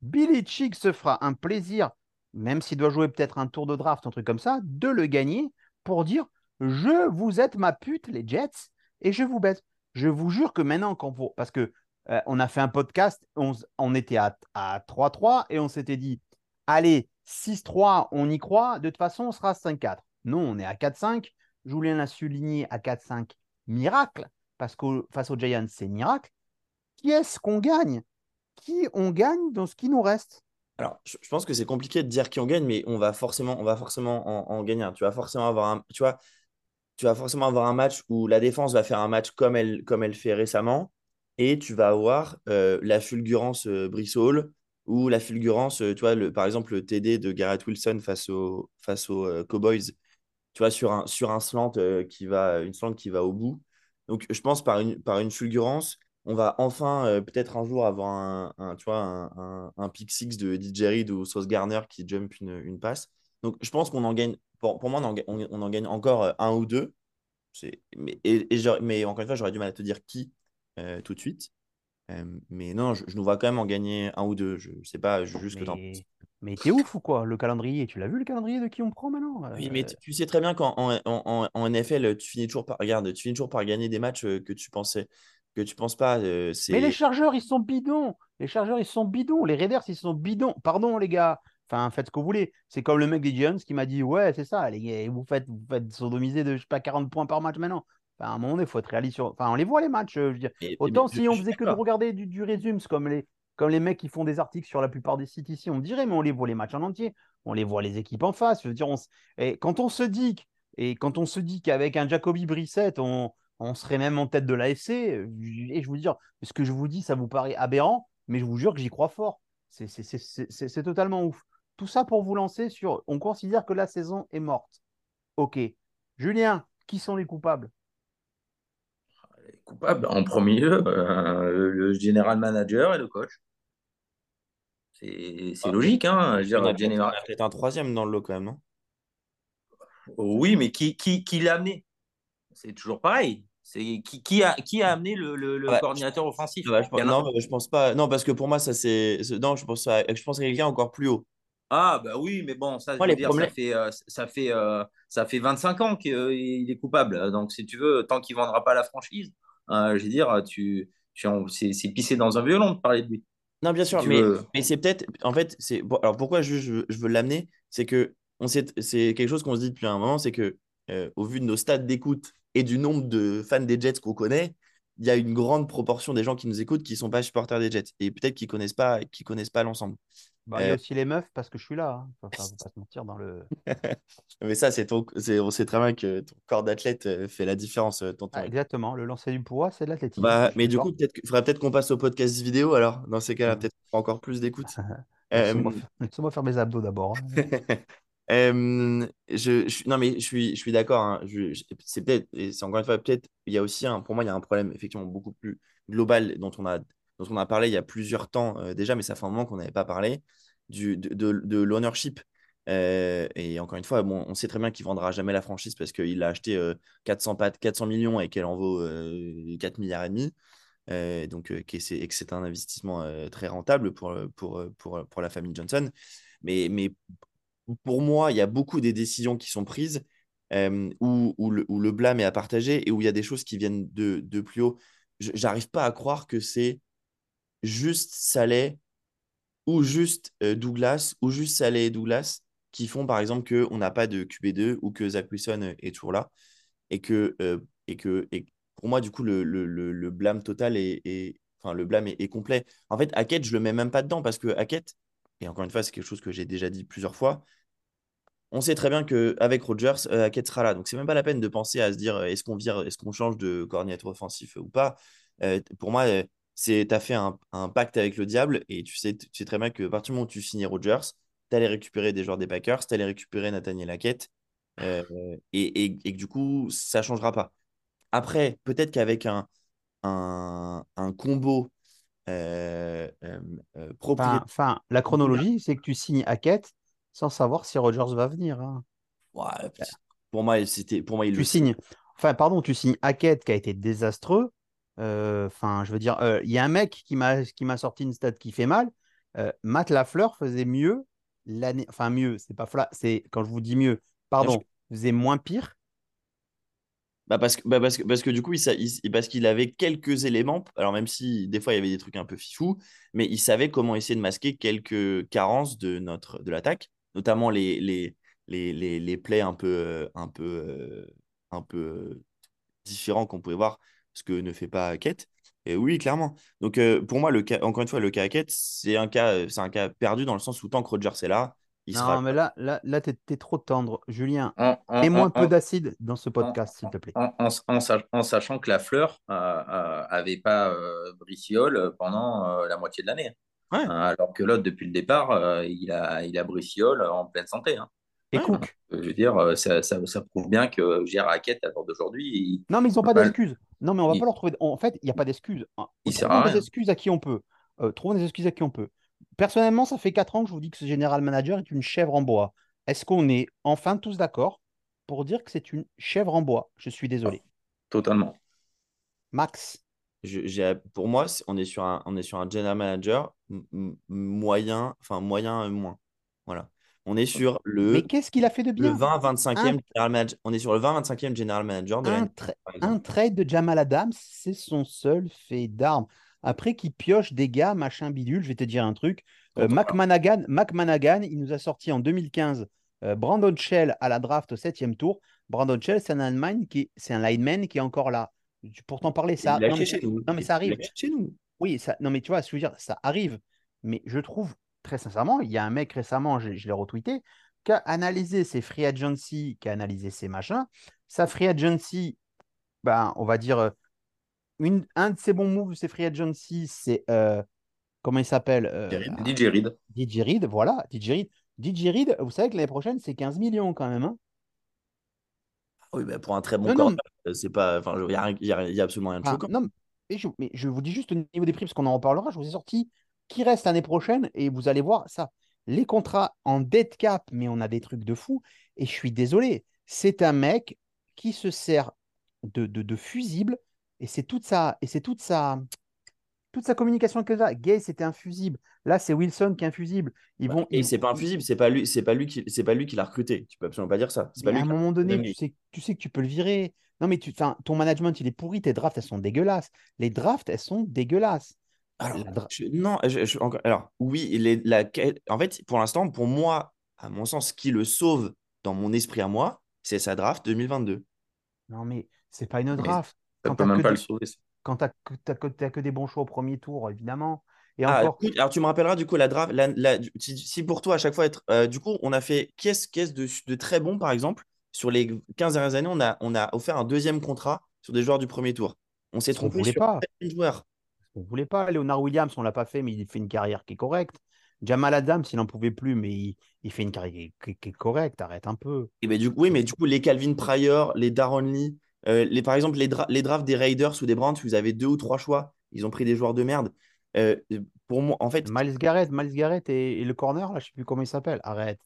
S3: Billy Chick se fera un plaisir, même s'il doit jouer peut-être un tour de draft, un truc comme ça, de le gagner pour dire je vous êtes ma pute, les Jets, et je vous baisse. Je vous jure que maintenant, quand vous. Parce que euh, on a fait un podcast, on, était à 3-3 et on s'était dit allez, 6-3, on y croit. De toute façon, on sera 5-4. Non, on est à 4-5. Julien l'a souligné à 4-5. Miracle, parce que face aux Giants, c'est miracle. Qui est-ce qu'on gagne? Qui on gagne dans ce qui nous reste?
S5: Alors, je pense que c'est compliqué de dire qui on gagne, mais on va forcément, on va forcément en, gagner Tu vas forcément avoir un, tu vas forcément avoir un match où la défense va faire un match comme elle, comme elle fait récemment, et tu vas avoir euh, la fulgurance euh, Brissol, ou la fulgurance, euh, tu vois, le, par exemple, le TD de Garrett Wilson face, au, face aux euh, Cowboys, tu vois, sur un, sur un slant, qui va, une slant qui va au bout. Donc, je pense par une, par une fulgurance, on va enfin peut-être un jour avoir un, un tu vois, un, un, pick six de DJ Reed ou Sauce Garner qui jump une, une passe. Donc, je pense qu'on en gagne, pour, pour moi, on en, on, en, gagne encore un ou deux. Mais, et, mais encore une fois, j'aurais du mal à te dire qui tout de suite. Euh, mais non, je, nous vois quand même en gagner un ou deux. Je sais pas, juste que
S3: Mais, mais t'es ouf ou quoi Le calendrier, tu l'as vu le calendrier de qui on prend maintenant?
S5: Oui, mais euh tu sais très bien qu'en en, en, NFL, tu finis toujours par, regarde, tu finis toujours par gagner des matchs euh, que tu pensais, que tu penses pas. mais
S3: les chargeurs, ils sont bidons. Les chargeurs, ils sont bidons. Les Raiders, ils sont bidons. Pardon, les gars. Enfin, faites ce que vous voulez. C'est comme le mec des Giants qui m'a dit Ouais, c'est ça, les vous faites, vous faites sodomiser de je sais pas, 40 points par match maintenant à un moment donné, il faut être réaliste. Enfin, on les voit les matchs. Je veux dire. Autant si on faisait que de regarder du, du résume, comme les, comme les mecs qui font des articles sur la plupart des sites ici, on dirait, mais on les voit les matchs en entier. On les voit les équipes en face. Je veux dire, on... et quand on se dit et quand on se dit qu'avec un Jacoby Brissett, on, on serait même en tête de l'AFC, et je vous dire, ce que je vous dis, ça vous paraît aberrant, mais je vous jure que j'y crois fort. C'est totalement ouf. Tout ça pour vous lancer sur. On considère que la saison est morte. Ok. Julien, qui sont les coupables?
S4: Coupable en premier lieu, le général manager et le coach. C'est ah, logique, hein.
S5: Je dire, général... peut-être un troisième dans le lot quand même, non?
S4: Oui, mais qui, qui, qui l'a amené? C'est toujours pareil. C'est qui, qui, a, qui a amené le, le, coordinateur offensif?
S5: je pense, Non, je pense pas. Non, parce que pour moi, ça c'est. Non, je pense à, je pense à quelqu'un encore plus haut.
S4: Ah, bah oui, mais bon, ça, dire, ça, fait, euh, ça, fait, euh, ça fait 25 ans qu'il est coupable. Donc, si tu veux, tant qu'il ne vendra pas la franchise, je veux dire, tu, c'est pisser dans un violon de parler de lui.
S5: Non, bien sûr, mais, mais c'est peut-être. En fait, c'est. alors pourquoi je, je, veux l'amener C'est que c'est quelque chose qu'on se dit depuis un moment c'est que, euh, au vu de nos stades d'écoute et du nombre de fans des Jets qu'on connaît, il y a une grande proportion des gens qui nous écoutent qui ne sont pas supporters des Jets et peut-être qui ne connaissent pas, qui connaissent pas l'ensemble.
S3: Bah, il y a euh, aussi les meufs parce que je suis là. Hein. Enfin, pas se mentir dans le.
S5: Mais ça, c'est ton... on sait très bien que ton corps d'athlète euh, fait la différence. Euh,
S3: ah, exactement. Le lancer du poids, c'est de l'athlétisme.
S5: Bah, mais du coup, peut-être il faudrait peut-être qu'on passe au podcast vidéo alors. Dans ces cas-là, peut-être encore plus d'écoute.
S3: Laisse-moi faire mes abdos d'abord.
S5: Hein. je, non, mais je suis, je suis d'accord. Hein. C'est peut-être, c'est encore une fois, peut-être, il y a aussi, un, pour moi, il y a un problème effectivement beaucoup plus global dont on a dont on a parlé il y a plusieurs temps euh, déjà, mais ça fait un moment qu'on n'avait pas parlé, du, de, de, l'ownership. Euh, et encore une fois, bon, on sait très bien qu'il vendra jamais la franchise parce qu'il a acheté 400, 400 millions et qu'elle en vaut 4 milliards et demi. donc, et que c'est un investissement très rentable pour, pour, pour, pour, la famille Johnson. Mais, mais pour moi, il y a beaucoup des décisions qui sont prises où, où, le, le, blâme est à partager et où il y a des choses qui viennent de, de plus haut. J'arrive pas à croire que c'est juste Saleh ou juste euh, Douglas ou juste Saleh et Douglas qui font par exemple qu'on n'a pas de QB2 ou que Zach Wilson euh, est toujours là et que, euh, et que et pour moi du coup le, le, le, blâme total est, enfin, le blâme est, complet. En fait, Hackett, je le mets même pas dedans parce que Hackett, et encore une fois, c'est quelque chose que j'ai déjà dit plusieurs fois, on sait très bien qu'avec Rodgers, euh, Hackett sera là. Donc, c'est même pas la peine de penser à se dire est-ce qu'on vire, est-ce qu'on change de coordinateur offensif ou pas. Pour moi, c'est tu as fait un, un pacte avec le diable et tu sais, tu sais très bien que à partir du moment où tu signes Rodgers, tu allais récupérer des joueurs des Packers, tu allais récupérer Nathaniel Hackett euh, et, et- et que du coup, ça ne changera pas. Après, peut-être qu'avec un, un, un combo euh, euh, euh,
S3: Enfin, la chronologie, c'est que tu signes Hackett sans savoir si Rodgers va venir. hein.
S5: Ouais, pour moi, c'était, pour moi, il
S3: Tu
S5: le
S3: signes, enfin, pardon, tu signes Hackett qui a été désastreux. Euh, Enfin, je veux dire, euh, il y a un mec qui m'a sorti une stat qui fait mal. Euh, Matt Lafleur faisait mieux l'année, enfin mieux, c'est pas fla, c'est quand je vous dis mieux, pardon, faisait moins pire.
S5: Bah parce que, bah parce que, parce que du coup, il, il- parce qu'il avait quelques éléments, alors même si des fois il y avait des trucs un peu fifous, mais il savait comment essayer de masquer quelques carences de, notre, de l'attaque, notamment les, les, les, les, les plays un peu, euh, un peu, euh, un peu euh, différents qu'on pouvait voir, ce que ne fait pas Hackett. Et oui, clairement. Donc euh, pour moi, le cas, encore une fois, le cas Hackett, c'est un cas, euh, c'est un cas perdu dans le sens où tant que Rodgers est là, il
S3: Non,
S5: sera.
S3: mais là, là, là, t'es t'es trop tendre. Julien,
S4: en-
S3: un peu d'acide dans ce podcast, s'il te plaît.
S4: en- en- en sach- en sachant que la fleur euh, euh, avait pas euh, Briciole pendant euh, la moitié de l'année.
S5: Ouais.
S4: Hein, alors que l'autre, depuis le départ, euh, il a, il a Briciole en pleine santé. hein.
S3: Et
S5: Ouais.
S3: Cook.
S4: Je veux dire, euh, ça, ça, ça prouve bien que Gérard Hackett, à l'heure d'aujourd'hui, il-
S3: Non, mais ils n'ont pas d'excuses. Non, mais on va
S4: Il-
S3: pas leur trouver. En fait, il n'y a pas d'excuses. Hein.
S4: Il sert
S3: Trouvons des excuses à qui on peut. Euh, trouvons des excuses à qui on peut. Personnellement, ça fait 4 ans que je vous dis que ce général manager est une chèvre en bois. Est-ce qu'on est enfin tous d'accord pour dire que c'est une chèvre en bois? Je suis désolé.
S4: totalement.
S3: Max,
S5: Je- pour moi, on est sur un, on est sur un general manager moyen, enfin moyen euh, moins. Voilà. On est sur le,
S3: mais qu'est-ce qu'il a fait de
S5: le
S3: bien?
S5: 20-25e
S3: Un-
S5: general manager. On est sur le 20-25e general manager de
S3: un, tra- un trade de Jamal Adams, c'est son seul fait d'armes. Après qu'il pioche des gars, machin bidule, je vais te dire un truc. Euh, Mac Managan, Mac Managan, il nous a sorti en 2015 euh, Brandon Shell à la draft au septième tour. Brandon Shell, c'est un lineman qui, c'est un lineman qui est encore là. Pour t'en parler, ça, non, mais, non, ça arrive.
S5: chez nous.
S3: Oui, ça, non, mais tu vois, je veux dire, ça arrive. Mais je trouve, très sincèrement, il y a un mec récemment, je, je l'ai retweeté, qui a analysé ses free agency, qui a analysé ses machins. Sa free agency, ben, on va dire, euh, une, un de ses bons moves, ses free agency, c'est, euh, comment il s'appelle euh,
S5: DJ Reed.
S4: DJ Reed.
S3: Voilà, DJ Reed. DJ Reed, vous savez que l'année prochaine, c'est 15 millions quand même. hein.
S5: Ah Oui, bah, pour un très bon corner, euh, c'est pas, enfin, il n'y a, absolument rien de choquant.
S3: non, mais je, mais je vous dis juste au niveau des prix, parce qu'on en reparlera, je vous ai sorti qui reste l'année prochaine et vous allez voir ça. Les contrats en dead cap, mais on a des trucs de fou. Et je suis désolé, c'est un mec qui se sert de, de, de fusible et c'est toute sa, et c'est toute sa, toute sa communication que ça. Gay, c'était un fusible. Là, c'est Wilson qui est un fusible. Ils vont,
S5: et c'est pas un fusible, c'est pas lui, c'est pas lui qui, c'est pas lui qui l'a recruté. Tu peux absolument pas dire ça. C'est pas
S3: à
S5: lui
S3: un
S5: qui l'a
S3: moment donné, tu sais, tu sais que tu peux le virer. Non, mais tu, ton management, il est pourri, tes drafts, elles sont dégueulasses. Les drafts, elles sont dégueulasses.
S5: Alors, je- non, je- je- encore, alors oui, il est, la, en fait, pour l'instant, pour moi, à mon sens, ce qui le sauve dans mon esprit à moi, c'est sa draft 2022.
S3: Non, mais c'est pas une draft. Quand tu n'as que, des bons choix au premier tour, évidemment. Et
S5: Ah,
S3: encore,
S5: alors tu me rappelleras du coup la draft. la- la- si, si pour toi, à chaque fois, être. euh, du coup, on a fait qu'est-ce de, de très bon, par exemple, sur les 15 dernières années, on a, on a offert un deuxième contrat sur des joueurs du premier tour. On s'est trompé sur
S3: pas.
S5: un joueur.
S3: On ne voulait pas. Leonard Williams, on ne l'a pas fait, mais il fait une carrière qui est correcte. Jamal Adams, il n'en pouvait plus, mais il, il fait une carrière qui est, qui- qui est correcte. Arrête un peu.
S5: Et ben, du coup, oui, mais du coup, les Calvin Pryor, les Darren Lee, euh, les, par exemple, les, dra- les drafts des Raiders ou des Browns, vous avez deux ou trois choix. Ils ont pris des joueurs de merde. Euh, pour moi, en fait,
S3: Miles Garrett, Miles Garrett et, et le corner, là, je ne sais plus comment il s'appelle. Arrête.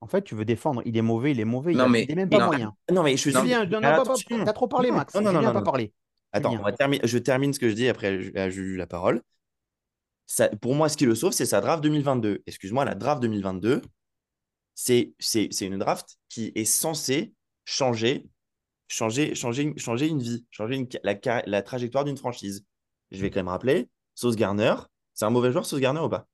S3: En fait, tu veux défendre. Il est mauvais, il est mauvais.
S4: Non,
S3: il
S4: mais-
S3: n'est même pas
S4: non,
S3: moyen.
S5: non, mais je suis.
S3: Julien, t'as trop parlé,
S5: Non,
S3: Max.
S5: non, non,
S3: Julien
S5: non,
S3: pas
S5: non.
S3: parlé.
S5: Attends, on va terminer. Je termine ce que je dis après à Juju la parole. Ça, pour moi, ce qui le sauve, c'est sa draft 2022. Excuse-moi, la draft 2022, c'est une draft qui est censée changer, changer, changer, une- changer une vie, changer une- la, la trajectoire d'une franchise. Je vais quand même rappeler, Sauce Garner, c'est un mauvais joueur, Sauce Garner ou pas?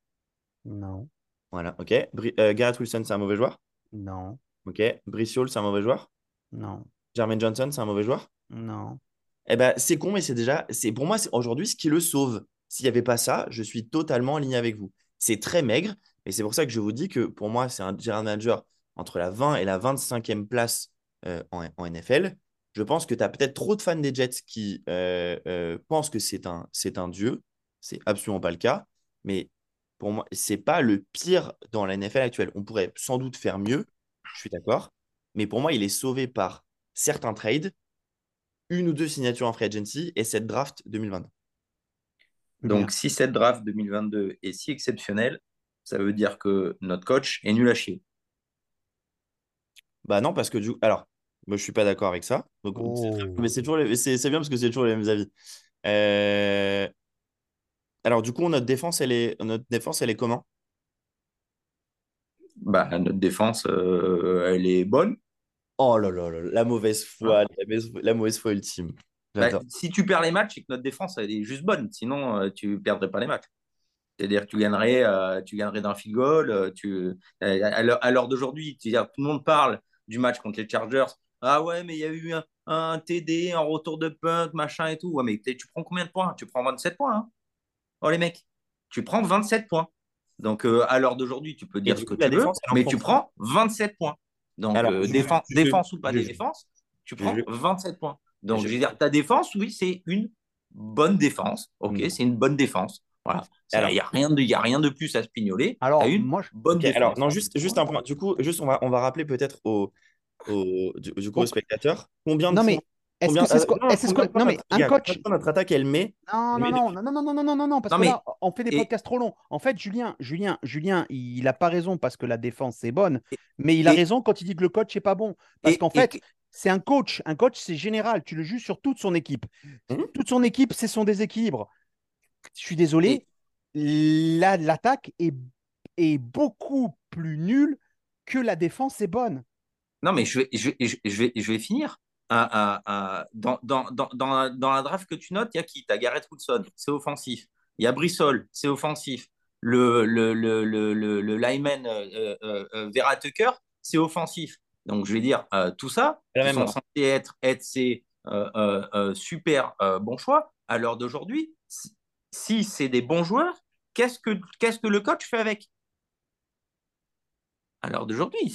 S3: Non,
S5: Voilà, ok. Bri- euh, Garrett Wilson, c'est un mauvais joueur?
S3: non,
S5: Ok. Brice Hall, c'est un mauvais joueur?
S3: non,
S5: Jermaine Johnson, c'est un mauvais joueur?
S3: non.
S5: Eh ben, c'est con, mais c'est déjà, c'est pour moi, c'est aujourd'hui ce qui le sauve. S'il n'y avait pas ça, je suis totalement aligné avec vous. C'est très maigre, et c'est pour ça que je vous dis que pour moi, c'est un general manager entre la 20 et la 25e place euh, en, en, NFL. Je pense que tu as peut-être trop de fans des Jets qui euh, euh, pensent que c'est un, c'est un dieu. C'est absolument pas le cas. Mais pour moi, c'est pas le pire dans la NFL actuelle. On pourrait sans doute faire mieux, je suis d'accord. Mais pour moi, il est sauvé par certains trades, une ou deux signatures en free agency et cette draft 2022.
S4: Donc, si cette draft 2022 est si exceptionnelle, ça veut dire que notre coach est nul à chier.
S5: Bah non, parce que du alors, moi, je suis pas d'accord avec ça. Donc,
S3: Oh.
S5: Mais c'est toujours les- c'est c'est bien parce que c'est toujours les mêmes avis. Euh, Alors, du coup, notre défense, elle est, notre défense, elle est comment?
S4: Bah, notre défense, euh, elle est bonne.
S5: Oh là là là, la mauvaise foi, la mauvaise, la mauvaise foi ultime.
S4: Bah, si tu perds les matchs, c'est que notre défense, elle est juste bonne. Sinon, euh, tu perdrais pas les matchs. C'est-à-dire que tu gagnerais, euh, tu gagnerais d'un field goal. euh, tu, euh, à l'heure d'aujourd'hui, tout le monde parle du match contre les Chargers. Ah ouais, mais il y a eu un, un TD, un retour de punt, machin et tout. Ouais, mais tu prends combien de points? Tu prends 27 points. hein oh les mecs, tu prends 27 points. Donc euh, à l'heure d'aujourd'hui, tu peux dire ce que tu veux, mais tu prends 27 points. Donc
S5: Alors,
S4: euh,
S5: je-
S4: défense,
S5: je-
S4: défense ou pas
S5: je-
S4: des défenses, tu prends
S5: je-
S4: 27 points. Donc
S5: je-
S4: je veux dire, ta défense, oui, c'est une bonne défense. Ok,
S5: Mm.
S4: c'est une bonne défense. Voilà.
S5: Alors-
S4: Il n'y a, rien de- il y a rien de plus à se pignoler.
S3: Alors,
S4: une
S3: moi, je-
S4: bonne défense.
S5: alors, non, juste, juste un point. Du coup, juste, on va, on va rappeler peut-être aux, aux- du, du coup, aux
S3: Donc-
S5: spectateurs combien de
S3: Non, mais
S5: points-
S3: est-ce que c'est ce
S5: euh,
S3: qu'on-
S5: non,
S3: est-ce Non, mais un coach.
S5: notre attaque, elle met.
S3: Non, non, non, non, non, non, non, non, non, non, parce
S4: Non,
S3: que là, on fait des podcasts trop longs. En fait, Julien, Julien, Julien, il n'a pas raison parce que la défense c'est bonne, mais il a raison quand il dit que le coach n'est pas bon. Parce qu'en fait, c'est un coach. Un coach, c'est général. Tu le juges sur toute son équipe.
S5: Mhm.
S3: Toute son équipe, c'est son déséquilibre. Je suis désolé, la- l'attaque est, est beaucoup plus nulle que la défense est bonne.
S4: Non, mais je vais, je je je vais, je vais finir. Ah, dans, dans, dans, dans, la, dans la draft que tu notes, il y a qui? Tu as Garrett Wilson, c'est offensif. Il y a Brissol, c'est offensif. Le, le, le, le, le, lineman euh, euh, euh, Vera Tucker, c'est offensif. Donc, je vais dire, euh, tout ça,
S5: même
S4: sont censés être, être ces super bons choix, à l'heure d'aujourd'hui, si, c'est des bons joueurs, qu'est-ce que, qu'est-ce que le coach fait avec? À l'heure d'aujourd'hui.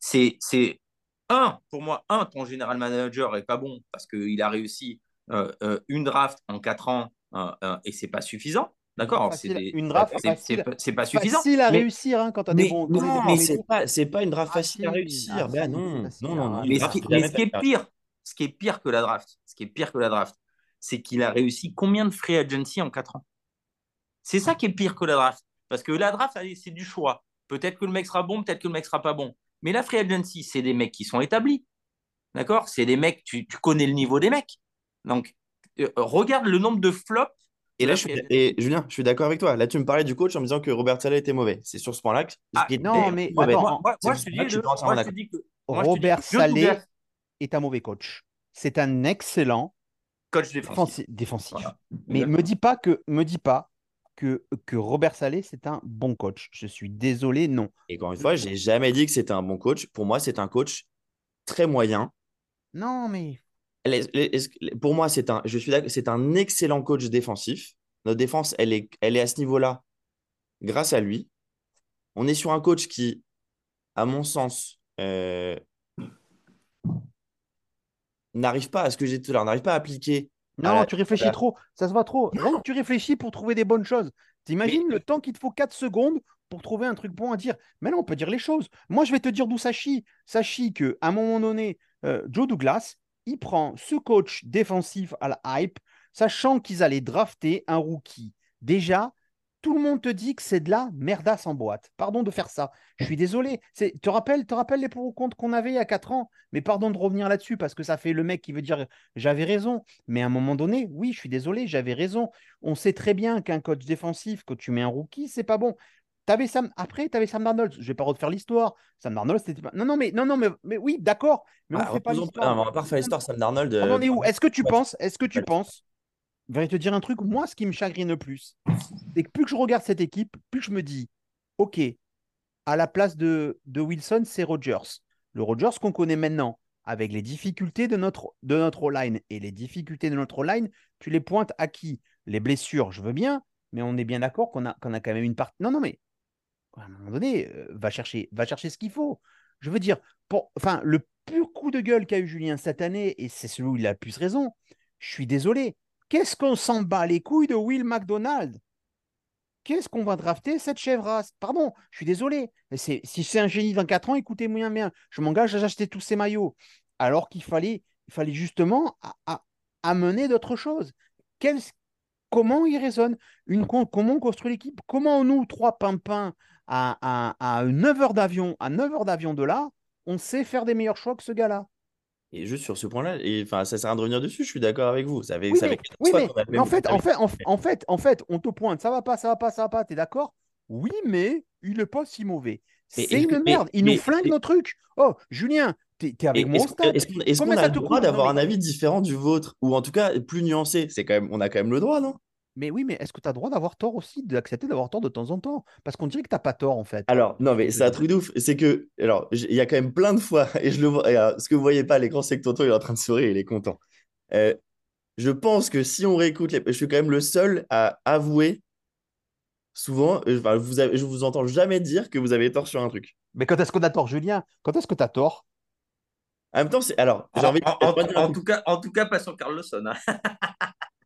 S4: c'est un, pour moi, un, ton général manager est pas bon parce qu'il a réussi euh, euh, une draft en quatre ans euh, euh, et c'est pas suffisant. D'accord? C'est
S3: une draft
S4: c'est- pas- c'est pas suffisant.
S3: Facile à
S4: mais-
S3: réussir hein, quand tu as des
S5: Mais
S3: bons.
S5: non, mais c'est pas, pas une draft
S3: Ah,
S5: facile à
S3: si,
S5: réussir.
S3: ah,
S5: bah
S3: si,
S5: non, non, non,
S4: Mais ce qui, mais ce qui est pire, ce qui est pire que la draft, ce qui est pire que la draft, c'est qu'il a réussi combien de free agency en 4 ans? C'est ça qui est pire que la draft. Parce que la draft, c'est du choix. Peut-être que le mec sera bon, peut-être que le mec sera pas bon. Mais la free agency, c'est des mecs qui sont établis. D'accord? C'est des mecs, tu, tu connais le niveau des mecs. Donc, euh, regarde le nombre de flops.
S5: Et là, je suis, et Julien, je suis d'accord avec toi. Là, tu me parlais du coach en me disant que Robert Saleh était mauvais. C'est sur ce point-là que
S4: Ah,
S3: non, mais attends,
S4: moi, je te dis,
S5: que je
S4: moi, je dis
S3: Robert
S4: Douglas,
S3: est un mauvais coach. C'est un excellent
S4: coach défensif.
S3: défensi- défensif.
S4: Voilà.
S3: Mais me dis pas que me dis pas que, que Robert Saleh c'est un bon coach. Je suis désolé, non.
S5: Et encore une fois, j'ai jamais dit que c'était un bon coach. Pour moi, c'est un coach très moyen.
S3: Non, mais
S5: Les- les- Pour moi, c'est un, je suis c'est un excellent coach défensif. Notre défense, elle est, elle est à ce niveau-là grâce à lui. On est sur un coach qui, à mon sens, euh, n'arrive pas à ce que j'ai dit tout à l'heure, n'arrive pas à appliquer.
S3: Non, tu réfléchis trop. Ça se va trop. Rien que tu réfléchis pour trouver des bonnes choses. T'imagines le temps qu'il te faut 4 secondes pour trouver un truc bon à dire. Mais là, on peut dire les choses. Moi, je vais te dire d'où ça chie. Ça chie que à un moment donné, euh, Joe Douglas, il prend ce coach défensif à la hype, sachant qu'ils allaient drafter un rookie. Déjà, tout le monde te dit que c'est de la merdasse en boîte. Pardon de faire ça. Je suis désolé. Te rappelles, te rappelles les pour ou contre qu'on avait il y a 4 ans? Mais pardon de revenir là-dessus parce que ça fait le mec qui veut dire j'avais raison. Mais à un moment donné, oui, je suis désolé, j'avais raison. On sait très bien qu'un coach défensif, quand tu mets un rookie, c'est pas bon. Sam... Après, tu avais Sam Darnold. Je vais pas refaire l'histoire. Sam Darnold, c'était pas. Non, non, mais, non, non, mais, mais oui, d'accord. Mais on
S5: Ah,
S3: ne fait pas l'histoire.
S5: on va pas refaire l'histoire, Sam Darnold.
S3: On en est où? Est-ce que tu penses Est-ce que tu penses vais te dire un truc. Moi, ce qui me chagrine le plus, c'est que plus je regarde cette équipe, plus je me dis, OK, à la place de, de Wilson, c'est Rodgers. Le Rodgers qu'on connaît maintenant, avec les difficultés de notre, de notre line. Et les difficultés de notre line, tu les pointes à qui? Les blessures, je veux bien, mais on est bien d'accord qu'on a, quand même une partie. Non, non, mais à un moment donné, euh, va, chercher, va chercher ce qu'il faut. Je veux dire, pour, enfin, le pur coup de gueule qu'a eu Julien cette année, et c'est celui où il a plus raison, je suis désolé. Qu'est-ce qu'on s'en bat les couilles de Will McDonald Qu'est-ce qu'on va drafter cette chèvrasse Pardon, je suis désolé. Mais si c'est un génie dans 4 ans, écoutez-moi bien. Je m'engage à acheter tous ces maillots. Alors qu'il fallait, il fallait justement amener d'autres choses. comment il résonne Comment on construit l'équipe? Comment nous, trois pimpins, à, à, 9 heures d'avion, à 9 heures d'avion de là, on sait faire des meilleurs choix que ce gars-là?
S5: Et juste sur ce point-là, et enfin, ça sert à de revenir dessus, je suis d'accord avec vous. Ça
S3: oui, mais, en, fait, en, fait, en, fait, en fait, on te pointe, ça va pas, ça va pas, ça va pas, t'es d'accord? Oui, mais il est pas si mauvais. C'est une merde, il nous flingue nos trucs. Oh, Julien, t'es es avec moi.
S5: Est-ce qu'on a le droit d'avoir un avis différent du vôtre? Ou en tout cas, plus nuancé C'est quand même, On a quand même le droit, non?
S3: Mais oui, mais est-ce que tu as le droit d'avoir tort aussi, d'accepter d'avoir tort de temps en temps? Parce qu'on dirait que tu n'as pas tort, en fait.
S5: Alors, non, mais c'est un truc de ouf. C'est que, alors, il y a quand même plein de fois, et je le vois, ce que vous voyez pas à l'écran, c'est que Tonton, il est en train de sourire, il est content. Euh, je pense que si on réécoute, je suis quand même le seul à avouer souvent, euh, enfin, vous avez, je vous entends jamais dire que vous avez tort sur un truc.
S3: Mais quand est-ce qu'on a tort, Julien? Quand est-ce que tu as tort?
S5: En même temps, c'est. Alors,
S4: j'ai envie en, tout cas, en tout cas, pas sur Carlson. Hein.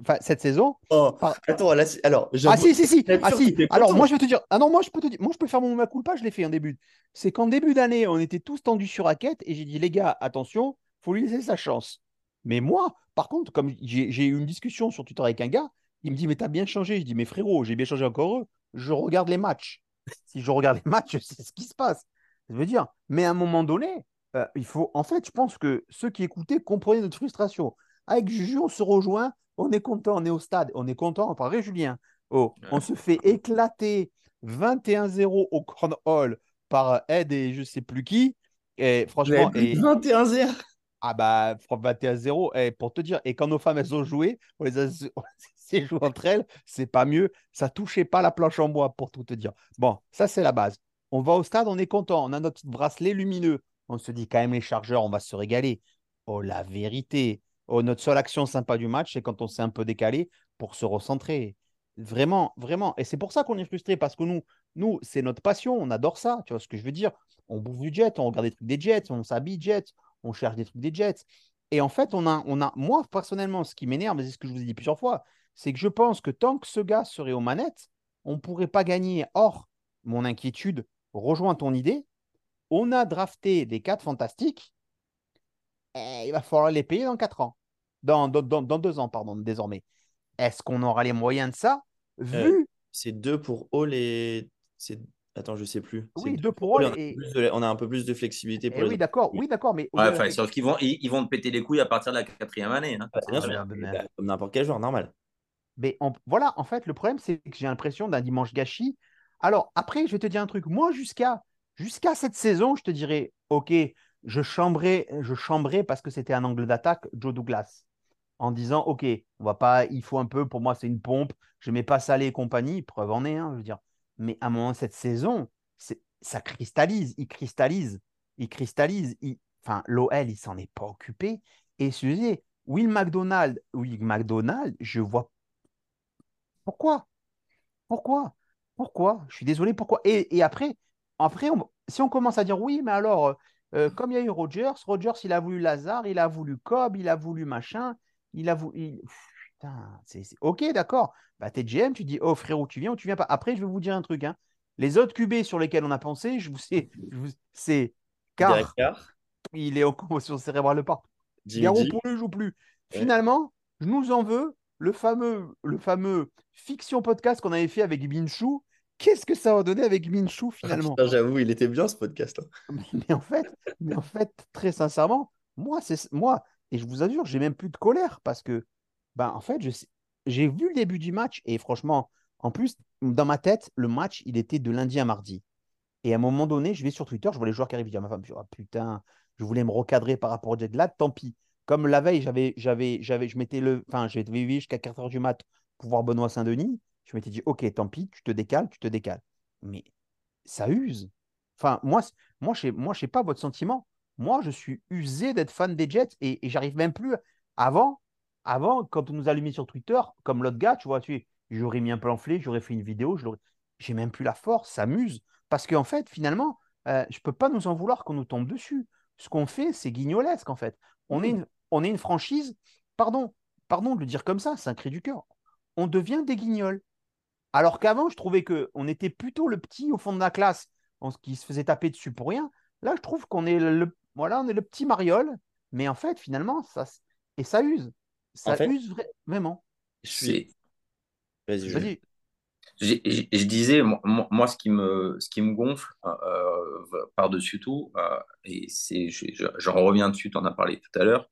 S3: Enfin, cette saison.
S5: Oh, attends, alors.
S3: Ah si, si, si. Ah, si. Alors, moi, je vais te dire. Ah non, moi, je peux te dire. Moi, je peux faire mon ma culpa, je l'ai fait en début. C'est qu'en début d'année, on était tous tendus sur raquette et j'ai dit, les gars, attention, faut lui laisser sa chance. Mais moi, par contre, comme j'ai eu une discussion sur Twitter avec un gars, il me dit, mais t'as bien changé. Je dis, mais frérot, j'ai bien changé encore eux. Je regarde les matchs. si je regarde les matchs, c'est ce qui se passe. Je veux dire, mais à un moment donné, euh, il faut. En fait, je pense que ceux qui écoutaient comprenaient notre frustration. Avec Juju, on se rejoint on est content, on est au stade, on est content, on Julien. Oh, on se fait éclater 21-0 au Cornhole par Ed et je sais plus qui. Et franchement,
S5: 21-0.
S3: Ah bah 21-0 et pour te dire et quand nos femmes elles ont joué, on les a joué entre elles, c'est pas mieux, ça touchait pas la planche en bois pour tout te dire. Bon, ça c'est la base. On va au stade, on est content, on a notre bracelet lumineux. On se dit quand même les chargeurs, on va se régaler. Oh la vérité, Oh, notre seule action sympa du match, c'est quand on s'est un peu décalé pour se recentrer. Vraiment, vraiment. Et c'est pour ça qu'on est frustré, parce que nous, nous c'est notre passion, on adore ça. Tu vois ce que je veux dire On bouffe du jet, on regarde des trucs des jets, on s'habille jet, on cherche des trucs des jets. Et en fait, on a, moi, personnellement, ce qui m'énerve, c'est ce que je vous ai dit plusieurs fois, c'est que je pense que tant que ce gars serait aux manettes, on ne pourrait pas gagner. Or, mon inquiétude rejoint ton idée. On a drafté des quatre fantastiques il va falloir les payer dans 4 ans. Dans, dans, dans, 2 ans, pardon, désormais. Est-ce qu'on aura les moyens de ça Vu. Euh,
S5: c'est 2 pour All et. Attends, je sais plus.
S3: Oui, 2 pour All.
S5: On, a un peu plus de flexibilité pour
S3: eh Oui, d'accord, oui, d'accord. Mais...
S4: Ouais, sauf qu'ils vont, ils, vont te péter les couilles à partir de la quatrième année. Hein.
S5: bien sûr, bah, comme n'importe quel joueur, normal.
S3: Mais voilà, en fait, le problème, c'est que j'ai l'impression d'un dimanche gâchis. Alors, après, je vais te dire un truc. Moi, jusqu'à jusqu'à cette saison, je te dirais, OK, je chambrais, parce que c'était un angle d'attaque Joe Douglas en disant ok on va pas il faut un peu pour moi c'est une pompe je mets pas Salé et compagnie preuve en est hein, je veux dire. Mais à un moment cette saison ça cristallise il cristallise il cristallise enfin l'OL il s'en est pas occupé. Et excusez Will McDonald Will McDonald je vois pourquoi? Pourquoi? Pourquoi? Je suis désolé pourquoi? Et, après après si on commence à dire oui mais alors euh, comme il y a eu Rogers, Rogers, il a voulu Lazare, il a voulu Cobb, il a voulu machin, il a voulu. Putain, c'est, ok, d'accord. Bah, t'es GM, tu dis, oh frérot, tu viens ou tu viens pas? Après, je vais vous dire un truc. Hein. Les autres QB sur lesquels on a pensé, je vous sais, c'est car il est en commotion cérébrale partout. Garou pour le joue plus. Finalement, je nous en veux le fameux, le fameux fiction podcast qu'on avait fait avec Binchou qu'est-ce que ça va donner avec Minchou ah, finalement?
S5: J'avoue, il était bien ce podcast.
S3: Mais, en fait, mais en fait, très sincèrement, moi, c'est moi, et je vous assure, j'ai même plus de colère parce que, ben, en fait, j'ai vu le début du match et franchement, en plus, dans ma tête, le match, il était de lundi à mardi. Et à un moment donné, je vais sur Twitter, je vois les joueurs qui arrivent, je dis à ma femme, oh, putain, je voulais me recadrer par rapport au jet là, tant pis. Comme la veille, j'avais, j'avais, j'avais, je mettais le, enfin, j'ai jusqu'à 4 h du mat pour voir Benoît Saint-Denis je m'étais dit, ok, tant pis, tu te décales, tu te décales. Mais ça use. Enfin, moi, moi je ne sais pas votre sentiment. Moi, je suis usé d'être fan des Jets et, j'arrive même plus. Avant, avant, quand on nous a allumé sur Twitter, comme l'autre gars, tu vois, tu j'aurais mis un pamphlet, j'aurais fait une vidéo, je j'ai même plus la force, ça m'use. Parce qu'en fait, finalement, euh, je ne peux pas nous en vouloir qu'on nous tombe dessus. Ce qu'on fait, c'est guignolesque, en fait. On, est une, on est une franchise, pardon, pardon de le dire comme ça, c'est un cri du cœur. On devient des guignols. Alors qu'avant, je trouvais qu'on était plutôt le petit au fond de la classe qui se faisait taper dessus pour rien. Là, je trouve qu'on est le, voilà, on est le petit mariole, mais en fait, finalement, ça, et ça use. Ça use vraiment.
S4: Vas-y. Vas-y. Je, disais, moi, ce, qui me, ce qui me gonfle euh, euh, par-dessus tout, euh, et c'est, j'en reviens dessus, tu en as parlé tout à l'heure,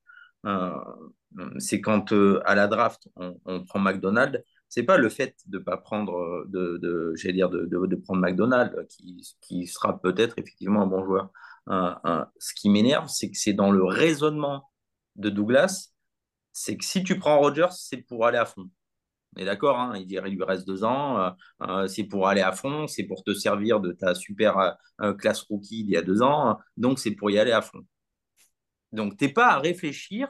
S4: c'est quand à la draft, on, prend McDonald's, c'est pas le fait de pas prendre, de, de dire, de, prendre McDonald's, qui, qui sera peut-être effectivement un bon joueur. ce qui m'énerve, c'est que c'est dans le raisonnement de Douglas, c'est que si tu prends Rogers, c'est pour aller à fond. On d'accord, hein, il il lui reste deux ans, euh, euh, c'est pour aller à fond, c'est pour te servir de ta super euh, classe rookie d'il y a deux ans, donc c'est pour y aller à fond. Donc, tu n'es pas à réfléchir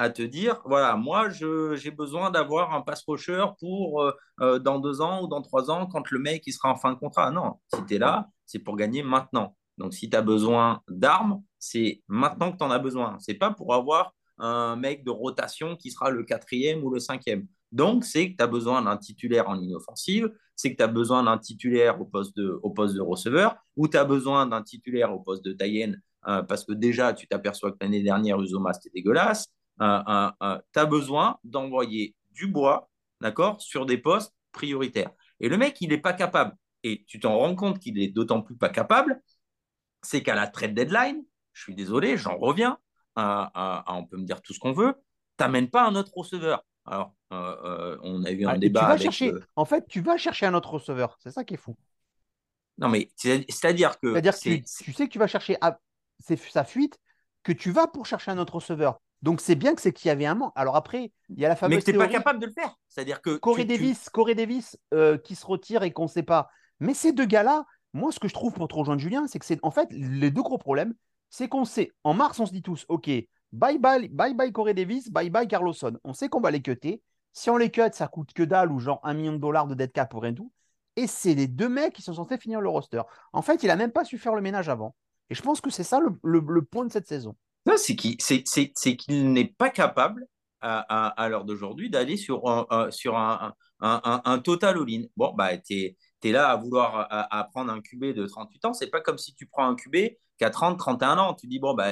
S4: à te dire, voilà, moi, j'ai besoin d'avoir un pass rusher pour dans deux ans ou dans trois ans, quand le mec sera en fin de contrat. Non, si tu es là, c'est pour gagner maintenant. Donc, si tu as besoin d'armes, c'est maintenant que tu en as besoin. C'est pas pour avoir un mec de rotation qui sera le quatrième ou le cinquième. Donc, c'est que tu as besoin d'un titulaire en ligne offensive, c'est que tu as besoin d'un titulaire au poste de, au poste de receveur, ou tu as besoin d'un titulaire au poste de taïen, euh, parce que déjà, tu t'aperçois que l'année dernière, Uzoma, c'était dégueulasse. Euh, euh, tu as besoin d'envoyer du bois, d'accord, sur des postes prioritaires. Et le mec, il n'est pas capable. Et tu t'en rends compte qu'il est d'autant plus pas capable, c'est qu'à la trade deadline, je suis désolé, j'en reviens, on peut me dire tout ce qu'on veut, tu n'amènes pas un autre receveur. Alors, euh, euh, on a eu un débat.
S3: avec, chercher, En fait, tu vas chercher un autre receveur. C'est ça qui est fou.
S4: Non, mais c'est-à-dire que.
S3: C'est-à-dire que tu, sais que tu vas chercher. C'est sa fuite que tu vas pour chercher un autre receveur. Donc c'est bien que c'est qu'il y avait un manque. Alors après, il y a la fameuse.
S4: Mais tu n'es pas capable de le faire. C'est-à-dire que.
S3: Corey Davis, Corey Davis euh, qui se retire et qu'on ne sait pas. Mais ces deux gars-là, moi, ce que je trouve pour te rejoindre Julien, c'est que c'est en fait les deux gros problèmes, c'est qu'on sait. En mars, on se dit tous, ok, bye bye, bye bye Corey Davis, bye bye Carlosson. On sait qu'on va les cutter. Si on les cut, ça coûte que dalle ou genre un million de dollars de dead cap pour rien tout. Et c'est les deux mecs qui sont censés finir le roster. En fait, il n'a même pas su faire le ménage avant. Et je pense que c'est ça le, point de cette saison.
S4: C'est qu'il n'est pas capable, à, l'heure d'aujourd'hui, d'aller sur, un, sur un, total all-in. Bon, bah, tu es, là à vouloir à, prendre un QB de 38 ans. C'est pas comme si tu prends un QB qui a 30, 31 ans. Tu dis, bon, bah,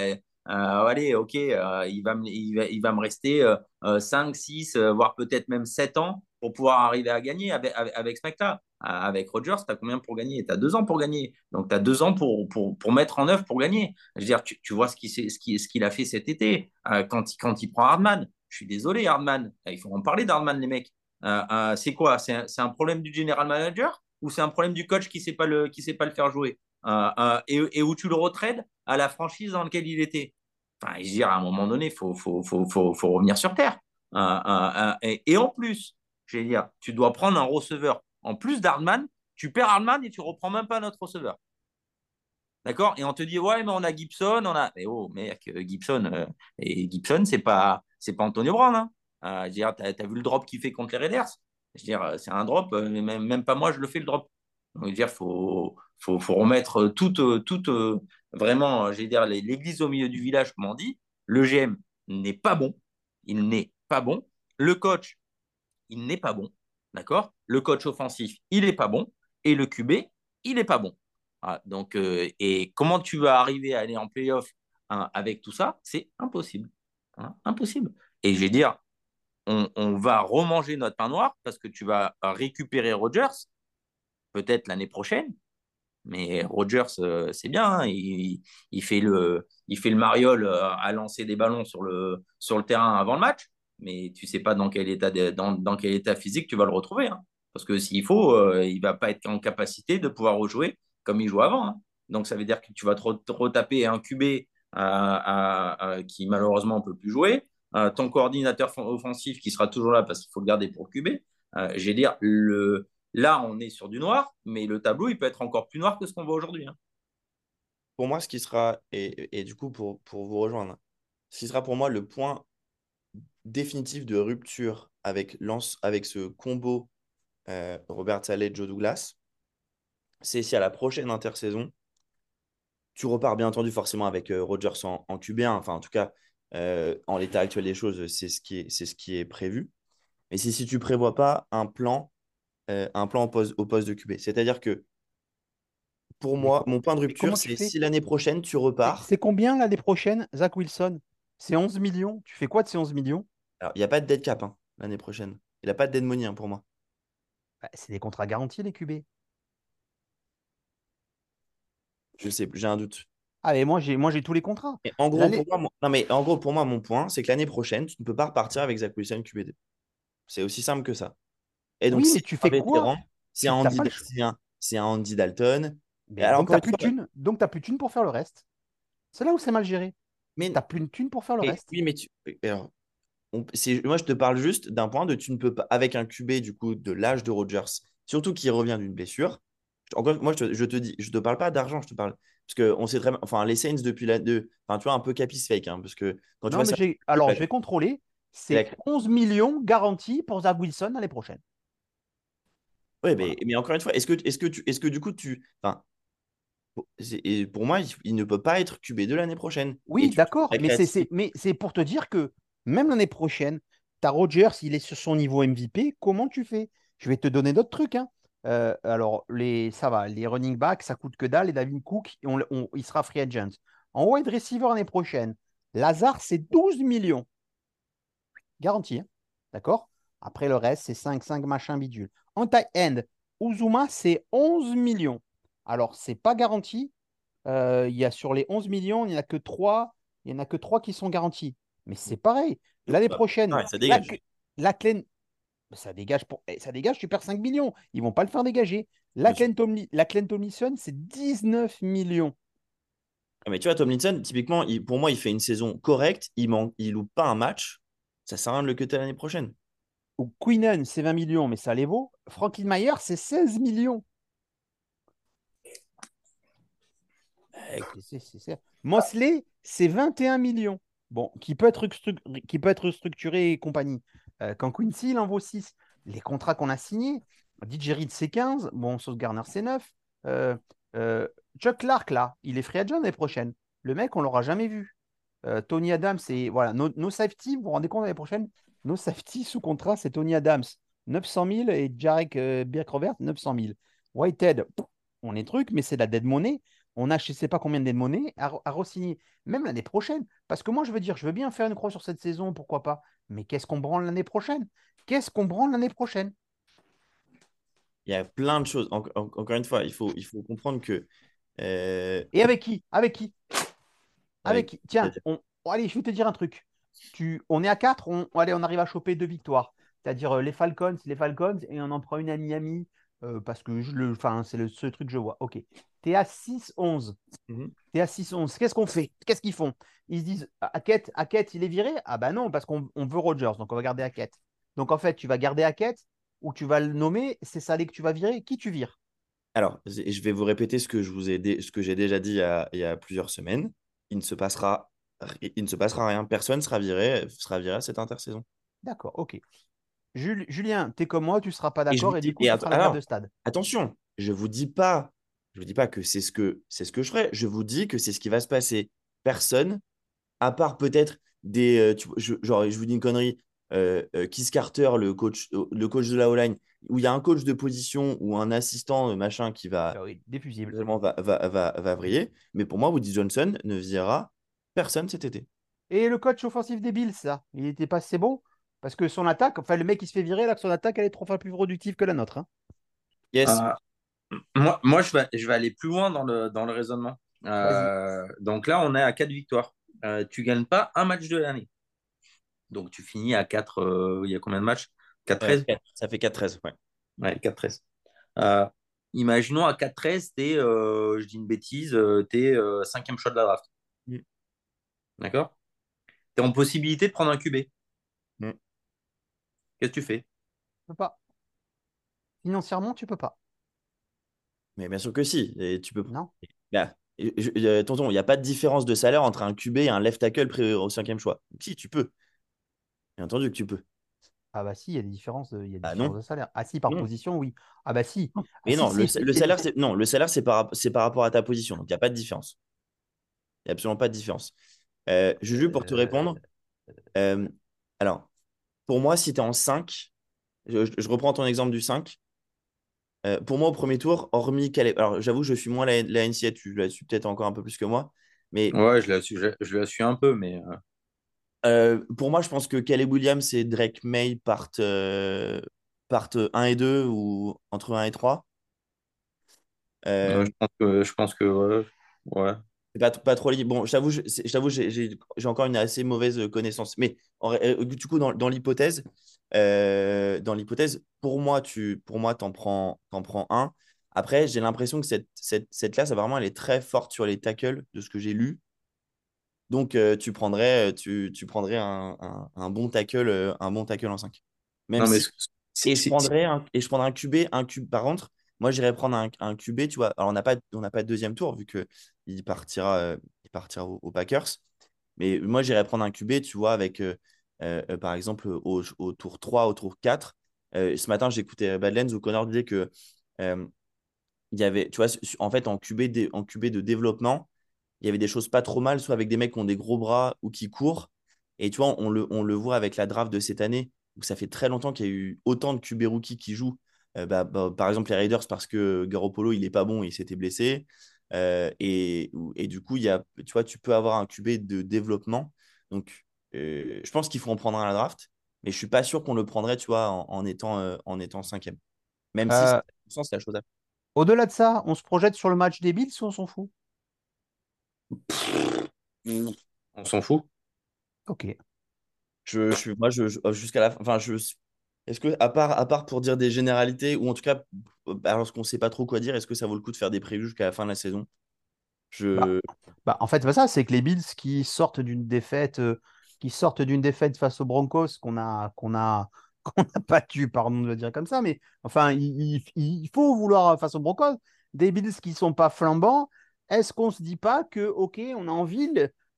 S4: euh, allez, ok, euh, il, va me, il, va, me rester 5, euh, 6, voire peut-être même 7 ans pour pouvoir arriver à gagner avec, avec, ce mec-là. Avec Rogers, tu as combien pour gagner? Tu as deux ans pour gagner. Donc, tu as deux ans pour, pour, pour, mettre en œuvre pour gagner. Je veux dire, tu, tu vois ce qu'il ce qu'il a fait cet été quand, il, quand il prend Hardman. Je suis désolé, Hardman. Il faut en parler d'Hardman, les mecs. c'est quoi? C'est un, un, problème du general manager ou c'est un problème du coach qui ne sait, pas le, qui sait pas le faire jouer? Et, et, où tu le retraites à la franchise dans laquelle il était Enfin, je veux dire, à un moment donné, il faut, faut, faut, faut, revenir sur Terre. Euh, euh, euh, et, en plus, je vais dire, tu dois prendre un receveur. En plus d'Hardman, tu perds Hardman et tu reprends même pas notre receveur. D'accord? Et on te dit, ouais, mais on a Gibson, on a. Mais oh, mec, Gibson, et Gibson, c'est pas, c'est pas Antonio Brown. Hein. je veux dire, tu as, vu le drop qu'il fait contre les Raiders? Je veux dire, c'est un drop, même, même, pas moi, je le fais le drop. Je veux dire, il faut, faut, remettre toute, toute, vraiment, euh, dire, l'église au milieu du village, comme on dit. Le GM n'est pas bon. Il n'est pas bon. Le coach, il n'est pas bon. D'accord? Le coach offensif, il n'est pas bon. Et le QB, il n'est pas bon. Ah, donc, euh, et comment tu vas arriver à aller en playoff hein, avec tout ça? C'est impossible. Hein, impossible. Et je vais dire, on, va remanger notre pain noir parce que tu vas récupérer Rogers peut-être l'année prochaine. Mais Rogers, euh, c'est bien, hein. il, fait le, il fait le mariole euh, à lancer des ballons sur le terrain avant le match, mais tu sais pas dans quel, état dans, quel état physique tu vas le retrouver. Hein. Parce que s'il faut, euh, il va pas être en capacité de pouvoir rejouer comme il jouait avant. Hein. Donc ça veut dire que tu vas te, retaper un QB qui malheureusement ne peut plus jouer, ton coordinateur offensif qui sera toujours là parce qu'il faut le garder pour QB. je vais dire, le, Là, on est sur du noir, mais le tableau, il peut être encore plus noir que ce qu'on voit aujourd'hui. Hein.
S5: Pour moi, ce qui sera, et, du coup, pour, pour, vous rejoindre, ce qui sera pour moi le point définitive de rupture avec, lance, avec ce combo euh, Robert Saleh, Joe Douglas, c'est si à la prochaine intersaison, tu repars bien entendu forcément avec euh, Rodgers en, en QB1. Enfin, en tout cas, euh, en l'état actuel des choses, c'est ce, qui est, c'est ce qui est prévu. Mais c'est si tu ne prévois pas un plan, euh, un plan au poste, au poste de QB. C'est-à-dire que pour moi, mon point de rupture,
S3: tu
S5: c'est si l'année prochaine, tu repars.
S3: c'est combien l'année prochaine, Zach Wilson? C'est 11 millions. Tu fais quoi de ces 11 millions?
S5: Alors, il n'y a pas de dead cap hein, l'année prochaine. Il n'a pas de dead money hein, pour moi.
S3: Bah, c'est des contrats garantis, les QB.
S5: Je sais, j'ai un doute.
S3: Ah, mais moi, j'ai moi, j'ai tous les contrats.
S5: En gros, pour moi, mon- non, mais en gros, pour moi, mon point, c'est que l'année prochaine, tu ne peux pas repartir avec Zach Wilson QB2. C'est aussi simple que ça. Et donc,
S3: Oui,
S5: si
S3: tu fais quoi?
S5: vétéran, c'est
S3: Tu
S5: un Andy, c'est un, un Dalton. Et
S3: Mais
S5: alors,
S3: donc, plus. Donc, t'as plus de thunes pour faire le reste. C'est là où c'est mal géré.
S5: Mais,
S3: T'as plus de thunes pour faire le
S5: mais-
S3: reste.
S5: oui, mais tu, alors, on- moi, je te parle juste d'un point de tu ne peux pas, avec un QB du coup de l'âge de Rodgers, surtout qui revient d'une blessure. Encore, moi, je te, je te dis, je te parle pas d'argent, je te parle. Parce que on sait très bien, enfin, les Saints depuis la. De, enfin, tu vois, un peu capis fake, hein, parce que quand tu
S3: Non,
S5: vois
S3: mais
S5: ça.
S3: j'ai. Alors, je vais contrôler. C'est 11 millions garantis pour Zach Wilson l'année prochaine. Voilà.
S5: mais, mais encore une fois, est-ce que, est-ce que, tu, est-ce que du coup, tu. Enfin, et pour moi, il, ne peut pas être QB2 l'année prochaine.
S3: Oui,
S5: tu
S3: d'accord, mais c'est pour te dire que même l'année prochaine, t'as Rodgers, il est sur son niveau MVP. Comment tu fais? Je vais te donner d'autres trucs. hein. Euh, alors, les, ça va, les running backs, ça coûte que dalle. Et David Cook, on- on- il sera free agent. En wide receiver l'année prochaine, Lazare, c'est 12 millions. Garanti. hein. D'accord? Après, le reste, c'est 5, 5 machin bidule. En tight end, Uzuma, c'est 11 millions. Alors, c'est pas garanti. Euh, il y a sur les 11 millions, il n'y en a que 3, il y en a que 3 qui sont garantis. Mais c'est pareil. L'année prochaine,
S5: ouais, ça dégage.
S3: la ça dégage pour eh, ça dégage, tu perds 5 millions. Ils vont pas le faire dégager. La Clen Tomlinson, c'est 19 millions.
S5: Ah, Mais tu vois, Tomlinson, typiquement, il- pour moi, il fait une saison correcte. Il manque, il loupe pas un match. Ça sert à rien de le cutter l'année prochaine.
S3: Ou Queenan, c'est 20 millions, mais ça les vaut. Franklin Mayer, c'est 16 millions. C'est- c'est- c'est- Mosley, c'est 21 millions. Bon, qui peut être, qui peut être structuré et compagnie. Euh, quand Quincy, il en vaut 6. Les contrats qu'on a signés, DJ Reed, c'est 15. Bon, Sauce Garner, c'est 9. Euh, euh, Chuck Clark, là, il est free agent l'année prochaine. Le mec, on l'aura jamais vu. Tony Adams, c'est. Voilà, nos no safety, vous vous rendez compte l'année prochaine Nos safety sous contrat, c'est Tony Adams, 900 000 et Jarek Birkrovert, 900 000. Whitehead, on est truc, mais c'est de la dead money. On a je ne sais pas combien de money à, à re-signer, même l'année prochaine. Parce que moi, je veux dire, je veux bien faire une croix sur cette saison, pourquoi pas. Mais qu'est-ce qu'on branle l'année prochaine? Qu'est-ce qu'on branle l'année prochaine?
S5: Il y a plein de choses. En- en- encore une fois, il faut, il faut comprendre que. euh,
S3: Et avec qui? Avec qui? Avec
S5: avec-
S3: qui? Tiens, on... oh, allez, je vais te dire un truc. Tu... On est à 4, on... allez, on arrive à choper deux victoires. C'est-à-dire euh, les Falcons, les Falcons, et on en prend une à Miami, euh, parce que je le... enfin, c'est le seul truc que je vois. Ok. Tu es à 6-11.
S5: Mhm.
S3: Tu es à 6-11. Qu'est-ce qu'on fait? Qu'est-ce qu'ils font? Ils se disent Hackett, Hackett, il est viré? Ah bah non, parce qu'on on veut Rogers, donc on va garder Hackett. Donc en fait, tu vas garder Hackett ou tu vas le nommer, c'est Salé que tu vas virer. Qui tu vires?
S5: Alors, je vais vous répéter ce que je vous ai dé- ce que j'ai déjà dit il y, a, il y a plusieurs semaines. Il ne se passera, il ne se passera rien. Personne sera viré, sera viré à cette intersaison.
S3: D'accord, ok. Jul- Julien, tu es comme moi, tu ne seras pas d'accord et, du coup, tu la
S5: alors,
S3: de stade.
S5: Attention, je vous dis pas, je vous dis pas que c'est ce que c'est ce que je ferai. Je vous dis que c'est ce qui va se passer. Personne, à part peut-être des, euh, tu- je, genre, je vous dis une connerie. euh, euh, Keith Carter, le coach, le coach de la O-line, où il y a un coach de position ou un assistant machin qui va
S3: Ah oui,
S5: va, va, va, va vriller. Mais pour moi, Woody Johnson ne virera personne cet été.
S3: Et le coach offensif des Bills, ça, il était pas assez bon Parce que son attaque, enfin, le mec, il se fait virer là que son attaque, elle est trois fois plus productive que la nôtre. hein.
S5: Yes.
S4: Ah, moi, moi je, vais, je vais aller plus loin dans le, dans le raisonnement. Euh, donc là, on est à 4 victoires. Euh, tu gagnes pas un match de l'année. Donc tu finis à 4. euh, il y a combien de matchs? 4-13
S5: Euh, ça fait 4-13. Ouais.
S4: Ouais, 4-13. Euh, imaginons à 4-13, t'es, euh, je dis une bêtise, t'es euh, cinquième choix de la draft.
S5: Mm.
S4: D'accord? T'es en possibilité de prendre un QB.
S5: Mm.
S4: Qu'est-ce que tu fais?
S3: Tu peux pas. Financièrement, tu peux pas.
S5: Mais bien sûr que si. Et tu peux.
S3: Non.
S5: Bah, je- euh, tonton, il n'y a pas de différence de salaire entre un QB et un left tackle pré- au cinquième choix. Si, tu peux. Bien entendu que tu peux.
S3: Ah bah si, il y a des différences de, il y a des
S5: Bah
S3: différences de salaire. Ah si, par
S5: Non.
S3: position, oui. Ah bah si. Ah
S5: Mais
S3: si,
S5: non, le,
S3: si,
S5: le
S3: si,
S5: salaire, c'est non, le salaire, c'est par, c'est par rapport à ta position. Donc, il n'y a pas de différence. Il n'y a absolument pas de différence. Euh, Juju, pour te répondre, euh, alors, pour moi, si tu es en 5, je, je reprends ton exemple du 5. Euh, pour moi, au premier tour, hormis Caleb, alors j'avoue, je suis moins la, la NCA, tu la suis peut-être encore un peu plus que moi, mais
S4: Ouais, je la suis, je, je la suis un peu, mais euh,
S5: euh, pour moi, je pense que Caleb Williams et Drake May partent, euh, partent 1 et 2 ou entre 1 et 3.
S4: euh,
S5: Euh,
S4: je pense que, je pense que ouais, ouais.
S5: Pas, pas trop libre. Bon, je t'avoue, j'ai encore une assez mauvaise connaissance. Mais en euh, du coup, dans, dans l'hypothèse, euh, dans l'hypothèse, pour moi, tu, pour moi, t'en prends, t'en prends un. Après, j'ai l'impression que cette, cette, cette classe, apparemment, elle est très forte sur les tackles, de ce que j'ai lu. Donc, euh, tu prendrais, tu, tu prendrais un, un, un bon tackle, un bon tackle en 5. Même
S4: Non, mais
S5: si et je prendrais un, et je prendrais un QB, un QB. Par contre, moi, j'irais prendre un, un QB, tu vois. Alors, on n'a pas, on n'a pas de deuxième tour, vu qu'il partira, euh, il partira aux, Packers. Mais moi, j'irais prendre un QB, tu vois, avec, euh, euh, par exemple, au, tour 3, au tour 4. Euh, ce matin, j'écoutais Badlands où Connor disait que il y avait, tu vois, en fait, en QB, dé- en QB de développement, il y avait des choses pas trop mal, soit avec des mecs qui ont des gros bras ou qui courent. Et tu vois, on le, on le voit avec la draft de cette année, où ça fait très longtemps qu'il y a eu autant de QB rookies qui jouent. Bah, bah, par exemple, les Raiders, parce que Garoppolo, il est pas bon, il s'était blessé. Euh, et, et du coup, il y a, tu vois, tu peux avoir un QB de développement. Donc, euh, je pense qu'il faut en prendre un à la draft, mais je suis pas sûr qu'on le prendrait, tu vois, en, en étant, euh, en étant cinquième. Même si,
S3: Euh,
S5: c'est c'est la chose à
S3: au-delà de ça, on se projette sur le match des Bills ou on s'en fout?
S4: on s'en fout.
S3: Ok.
S5: Je, je suis, moi, je, je- jusqu'à la fin, enfin, je, est-ce que, à part, pour dire des généralités, ou en tout cas, alors qu'on ne sait pas trop quoi dire, est-ce que ça vaut le coup de faire des prévus jusqu'à la fin de la saison?
S3: Bah, bah, en fait, c'est pas ça, c'est que les Bills qui sortent d'une défaite, euh, qui sortent d'une défaite face aux Broncos qu'on a, qu'on a, qu'on a battu, pardon de le dire comme ça, mais enfin, il, faut vouloir euh, face aux Broncos des Bills qui sont pas flambants. Est-ce qu'on se dit pas que, ok, on a envie,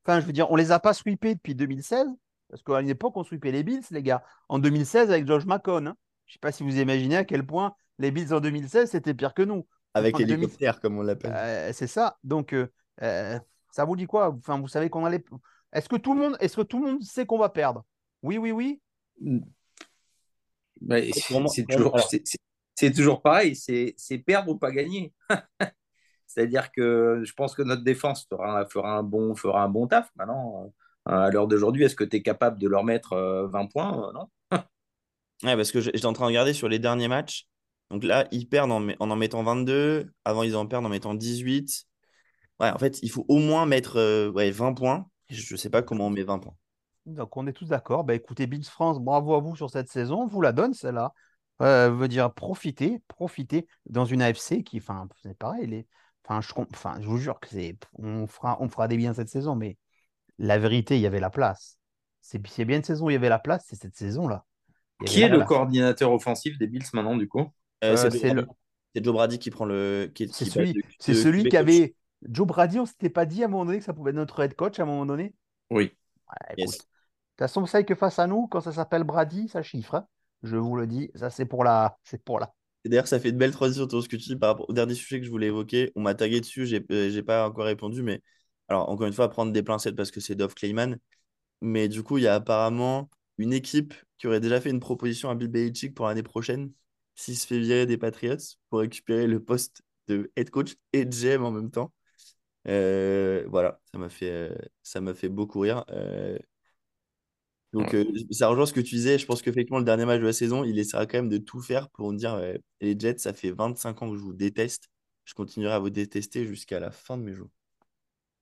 S3: enfin, je veux dire, on les a pas sweepés depuis 2016, parce qu'à une époque, on sweepait les Bills, les gars, en 2016 avec Josh McCown. hein. Je sais pas si vous imaginez à quel point les Bills en 2016 c'était pire que nous.
S5: avec
S3: En 2000
S5: l'hélicoptère, comme on l'appelle.
S3: euh, c'est ça. Donc, euh, euh, ça vous dit quoi? Enfin, vous savez qu'on allait. Est-ce que tout le monde, est-ce que tout le monde sait qu'on va perdre? Oui, oui, oui.
S5: Moi-
S4: c'est toujours, pareil, c'est c'est perdre ou pas gagner. C'est-à-dire que je pense que notre défense fera, fera, un, bon, fera un bon taf. Maintenant, euh, à l'heure d'aujourd'hui, est-ce que tu es capable de leur mettre euh, 20 points? Euh, Non?
S5: Ouais, parce que j'étais en train de regarder sur les derniers matchs. Donc là, ils perdent en, en en mettant 22. Avant, ils en perdent en mettant 18. Ouais, en fait, il faut au moins mettre euh, ouais, 20 points. Je ne sais pas comment on met 20 points.
S3: Donc, on est tous d'accord. Bah, écoutez, Bills France, bravo à vous sur cette saison. On vous la donne, celle-là. Euh, veut dire profiter, profiter dans une AFC qui, enfin, c'est pareil. Les... Enfin, je, enfin, je vous jure que c'est, on fera, on fera des biens cette saison, mais la vérité, il y avait la place. C'est c'est bien une saison où il y avait la place, c'est cette saison-là.
S4: Qui est le
S3: place.
S4: coordinateur offensif des Bills maintenant, du coup?
S5: Euh,
S3: Euh,
S5: c'est Joe
S3: le-
S5: Brady. C'est Joe Brady qui prend le.
S3: C'est celui,
S5: de-
S3: c'est celui qui avait. Joe Brady, on s'était pas dit à un moment donné que ça pouvait être notre head coach à un moment donné?
S4: Oui.
S3: Ouais,
S5: Yes.
S3: écoute. De toute façon, vous savez que face à nous, quand ça s'appelle Brady, ça chiffre. hein. Je vous le dis, ça c'est pour la. C'est pour la.
S5: Et D'ailleurs, ça fait ce que tu dis par rapport au dernier sujet que je voulais évoquer. On m'a tagué dessus, j'ai euh, j'ai pas encore répondu, mais alors encore une fois, prendre des pincettes parce que c'est Dov Kleiman. Mais du coup, il y a apparemment une équipe qui aurait déjà fait une proposition à Bill Belichick pour l'année prochaine, s'il se fait virer des Patriots, pour récupérer le poste de head coach et de GM en même temps. Euh, voilà, ça m'a fait, euh, ça m'a fait beaucoup rire. Euh, donc, euh, ça rejoint ce que tu disais. Je pense qu'effectivement, le dernier match de la saison, il essaiera quand même de tout faire pour me dire les Jets, ça fait 25 ans que je vous déteste. Je continuerai à vous détester jusqu'à la fin de mes jours.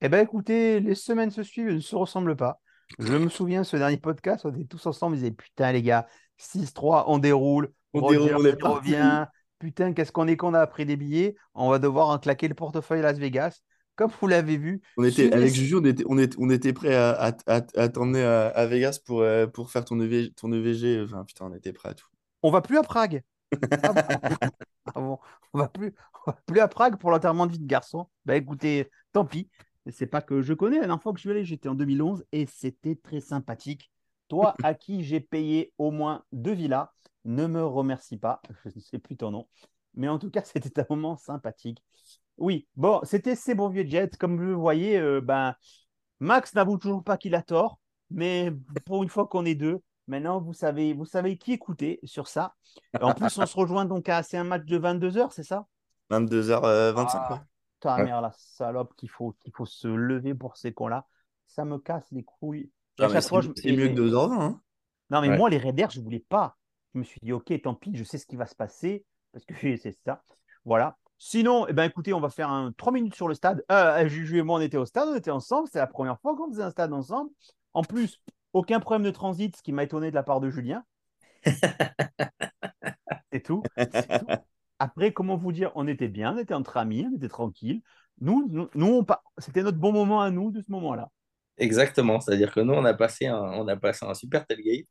S3: Eh ben écoutez, les semaines se suivent, elles ne se ressemblent pas. Je me souviens, ce dernier podcast, on était tous ensemble, on disait Putain, les gars, 6-3, on déroule.
S5: On déroule, on est
S3: revient. Putain, qu'est-ce qu'on est qu'on a pris des billets? On va devoir en claquer le portefeuille à Las Vegas. Comme vous l'avez vu,
S5: On était, avec Juju, on était, on était, on était prêt à, à, à, à t'emmener à, à Vegas pour, euh, pour faire ton, EV, ton EVG. Enfin, putain, on était prêt à tout.
S3: on va plus à Prague. Ah bon? Ah bon? On va plus, on va plus à Prague pour l'enterrement de vie de garçon. Bah écoutez, tant pis. C'est pas que je connais. La dernière fois que je suis allé, j'étais en 2011 et c'était très sympathique. Toi, à qui j'ai payé au moins deux villas, ne me remercie pas. Je ne sais plus ton nom. Mais en tout cas, c'était un moment sympathique. Oui, bon, c'était ces bons vieux Jets. Comme vous le voyez, euh, ben, Max n'avoue toujours pas qu'il a tort. Mais pour une fois qu'on est deux, maintenant, vous savez, vous savez qui écouter sur ça. En plus, on se rejoint donc à. C'est un match de 22h, c'est ça?
S5: 22h25,
S3: Ah,
S5: ouais.
S3: Ta
S4: Ouais.
S3: mère, la salope qu'il faut, qu'il faut se lever pour ces cons-là. Ça me casse les couilles.
S5: Ah, c'est
S3: je...
S5: mieux que 2h20. Hein.
S3: Non, mais
S4: Ouais.
S3: moi, les Raiders, je voulais pas. Je me suis dit, OK, tant pis, je sais ce qui va se passer, parce que c'est ça. Voilà. Sinon, eh ben, écoutez, on va faire un 3 minutes sur le stade. Euh, Juju et moi, on était au stade, on était ensemble. C'est la première fois qu'on faisait un stade ensemble. En plus, aucun problème de transit, ce qui m'a étonné de la part de Julien. C'est tout. c'est tout. Après, comment vous dire, on était bien, on était entre amis, on était tranquille. Nous, nous, nous, c'était notre bon moment à nous de ce moment-là.
S4: Exactement, c'est-à-dire que nous, on a passé un, on a passé un super tailgate,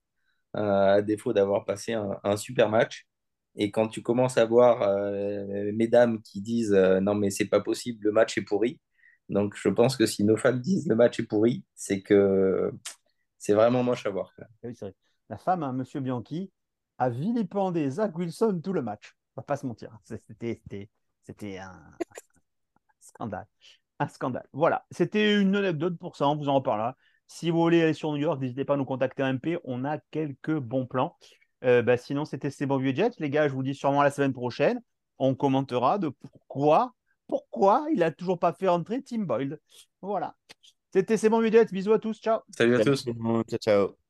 S4: euh, à défaut d'avoir passé un, un super match. Et quand tu commences à voir euh, mesdames qui disent euh, non, mais c'est pas possible, le match est pourri. Donc, je pense que si nos femmes disent le match est pourri, c'est que c'est vraiment moche à voir.
S3: oui, vrai. La femme, hein, Monsieur Bianchi, a vilipendé Zach Wilson tout le match. On va pas se mentir. C'était, c'était, un scandale. Un scandale. Voilà. C'était une anecdote pour ça. On vous en reparlera. Si vous voulez aller sur New York, n'hésitez pas à nous contacter à MP. On a quelques bons plans. Euh, bah, sinon, c'était ces bons vieux Jets. Les gars, je vous dis sûrement la semaine prochaine. On commentera de pourquoi, pourquoi il a toujours pas fait rentrer Tim Boyle. Voilà. C'était ces bons vieux Jets. Bisous à tous. Ciao.
S4: Salut à tous.
S5: Ciao, ciao.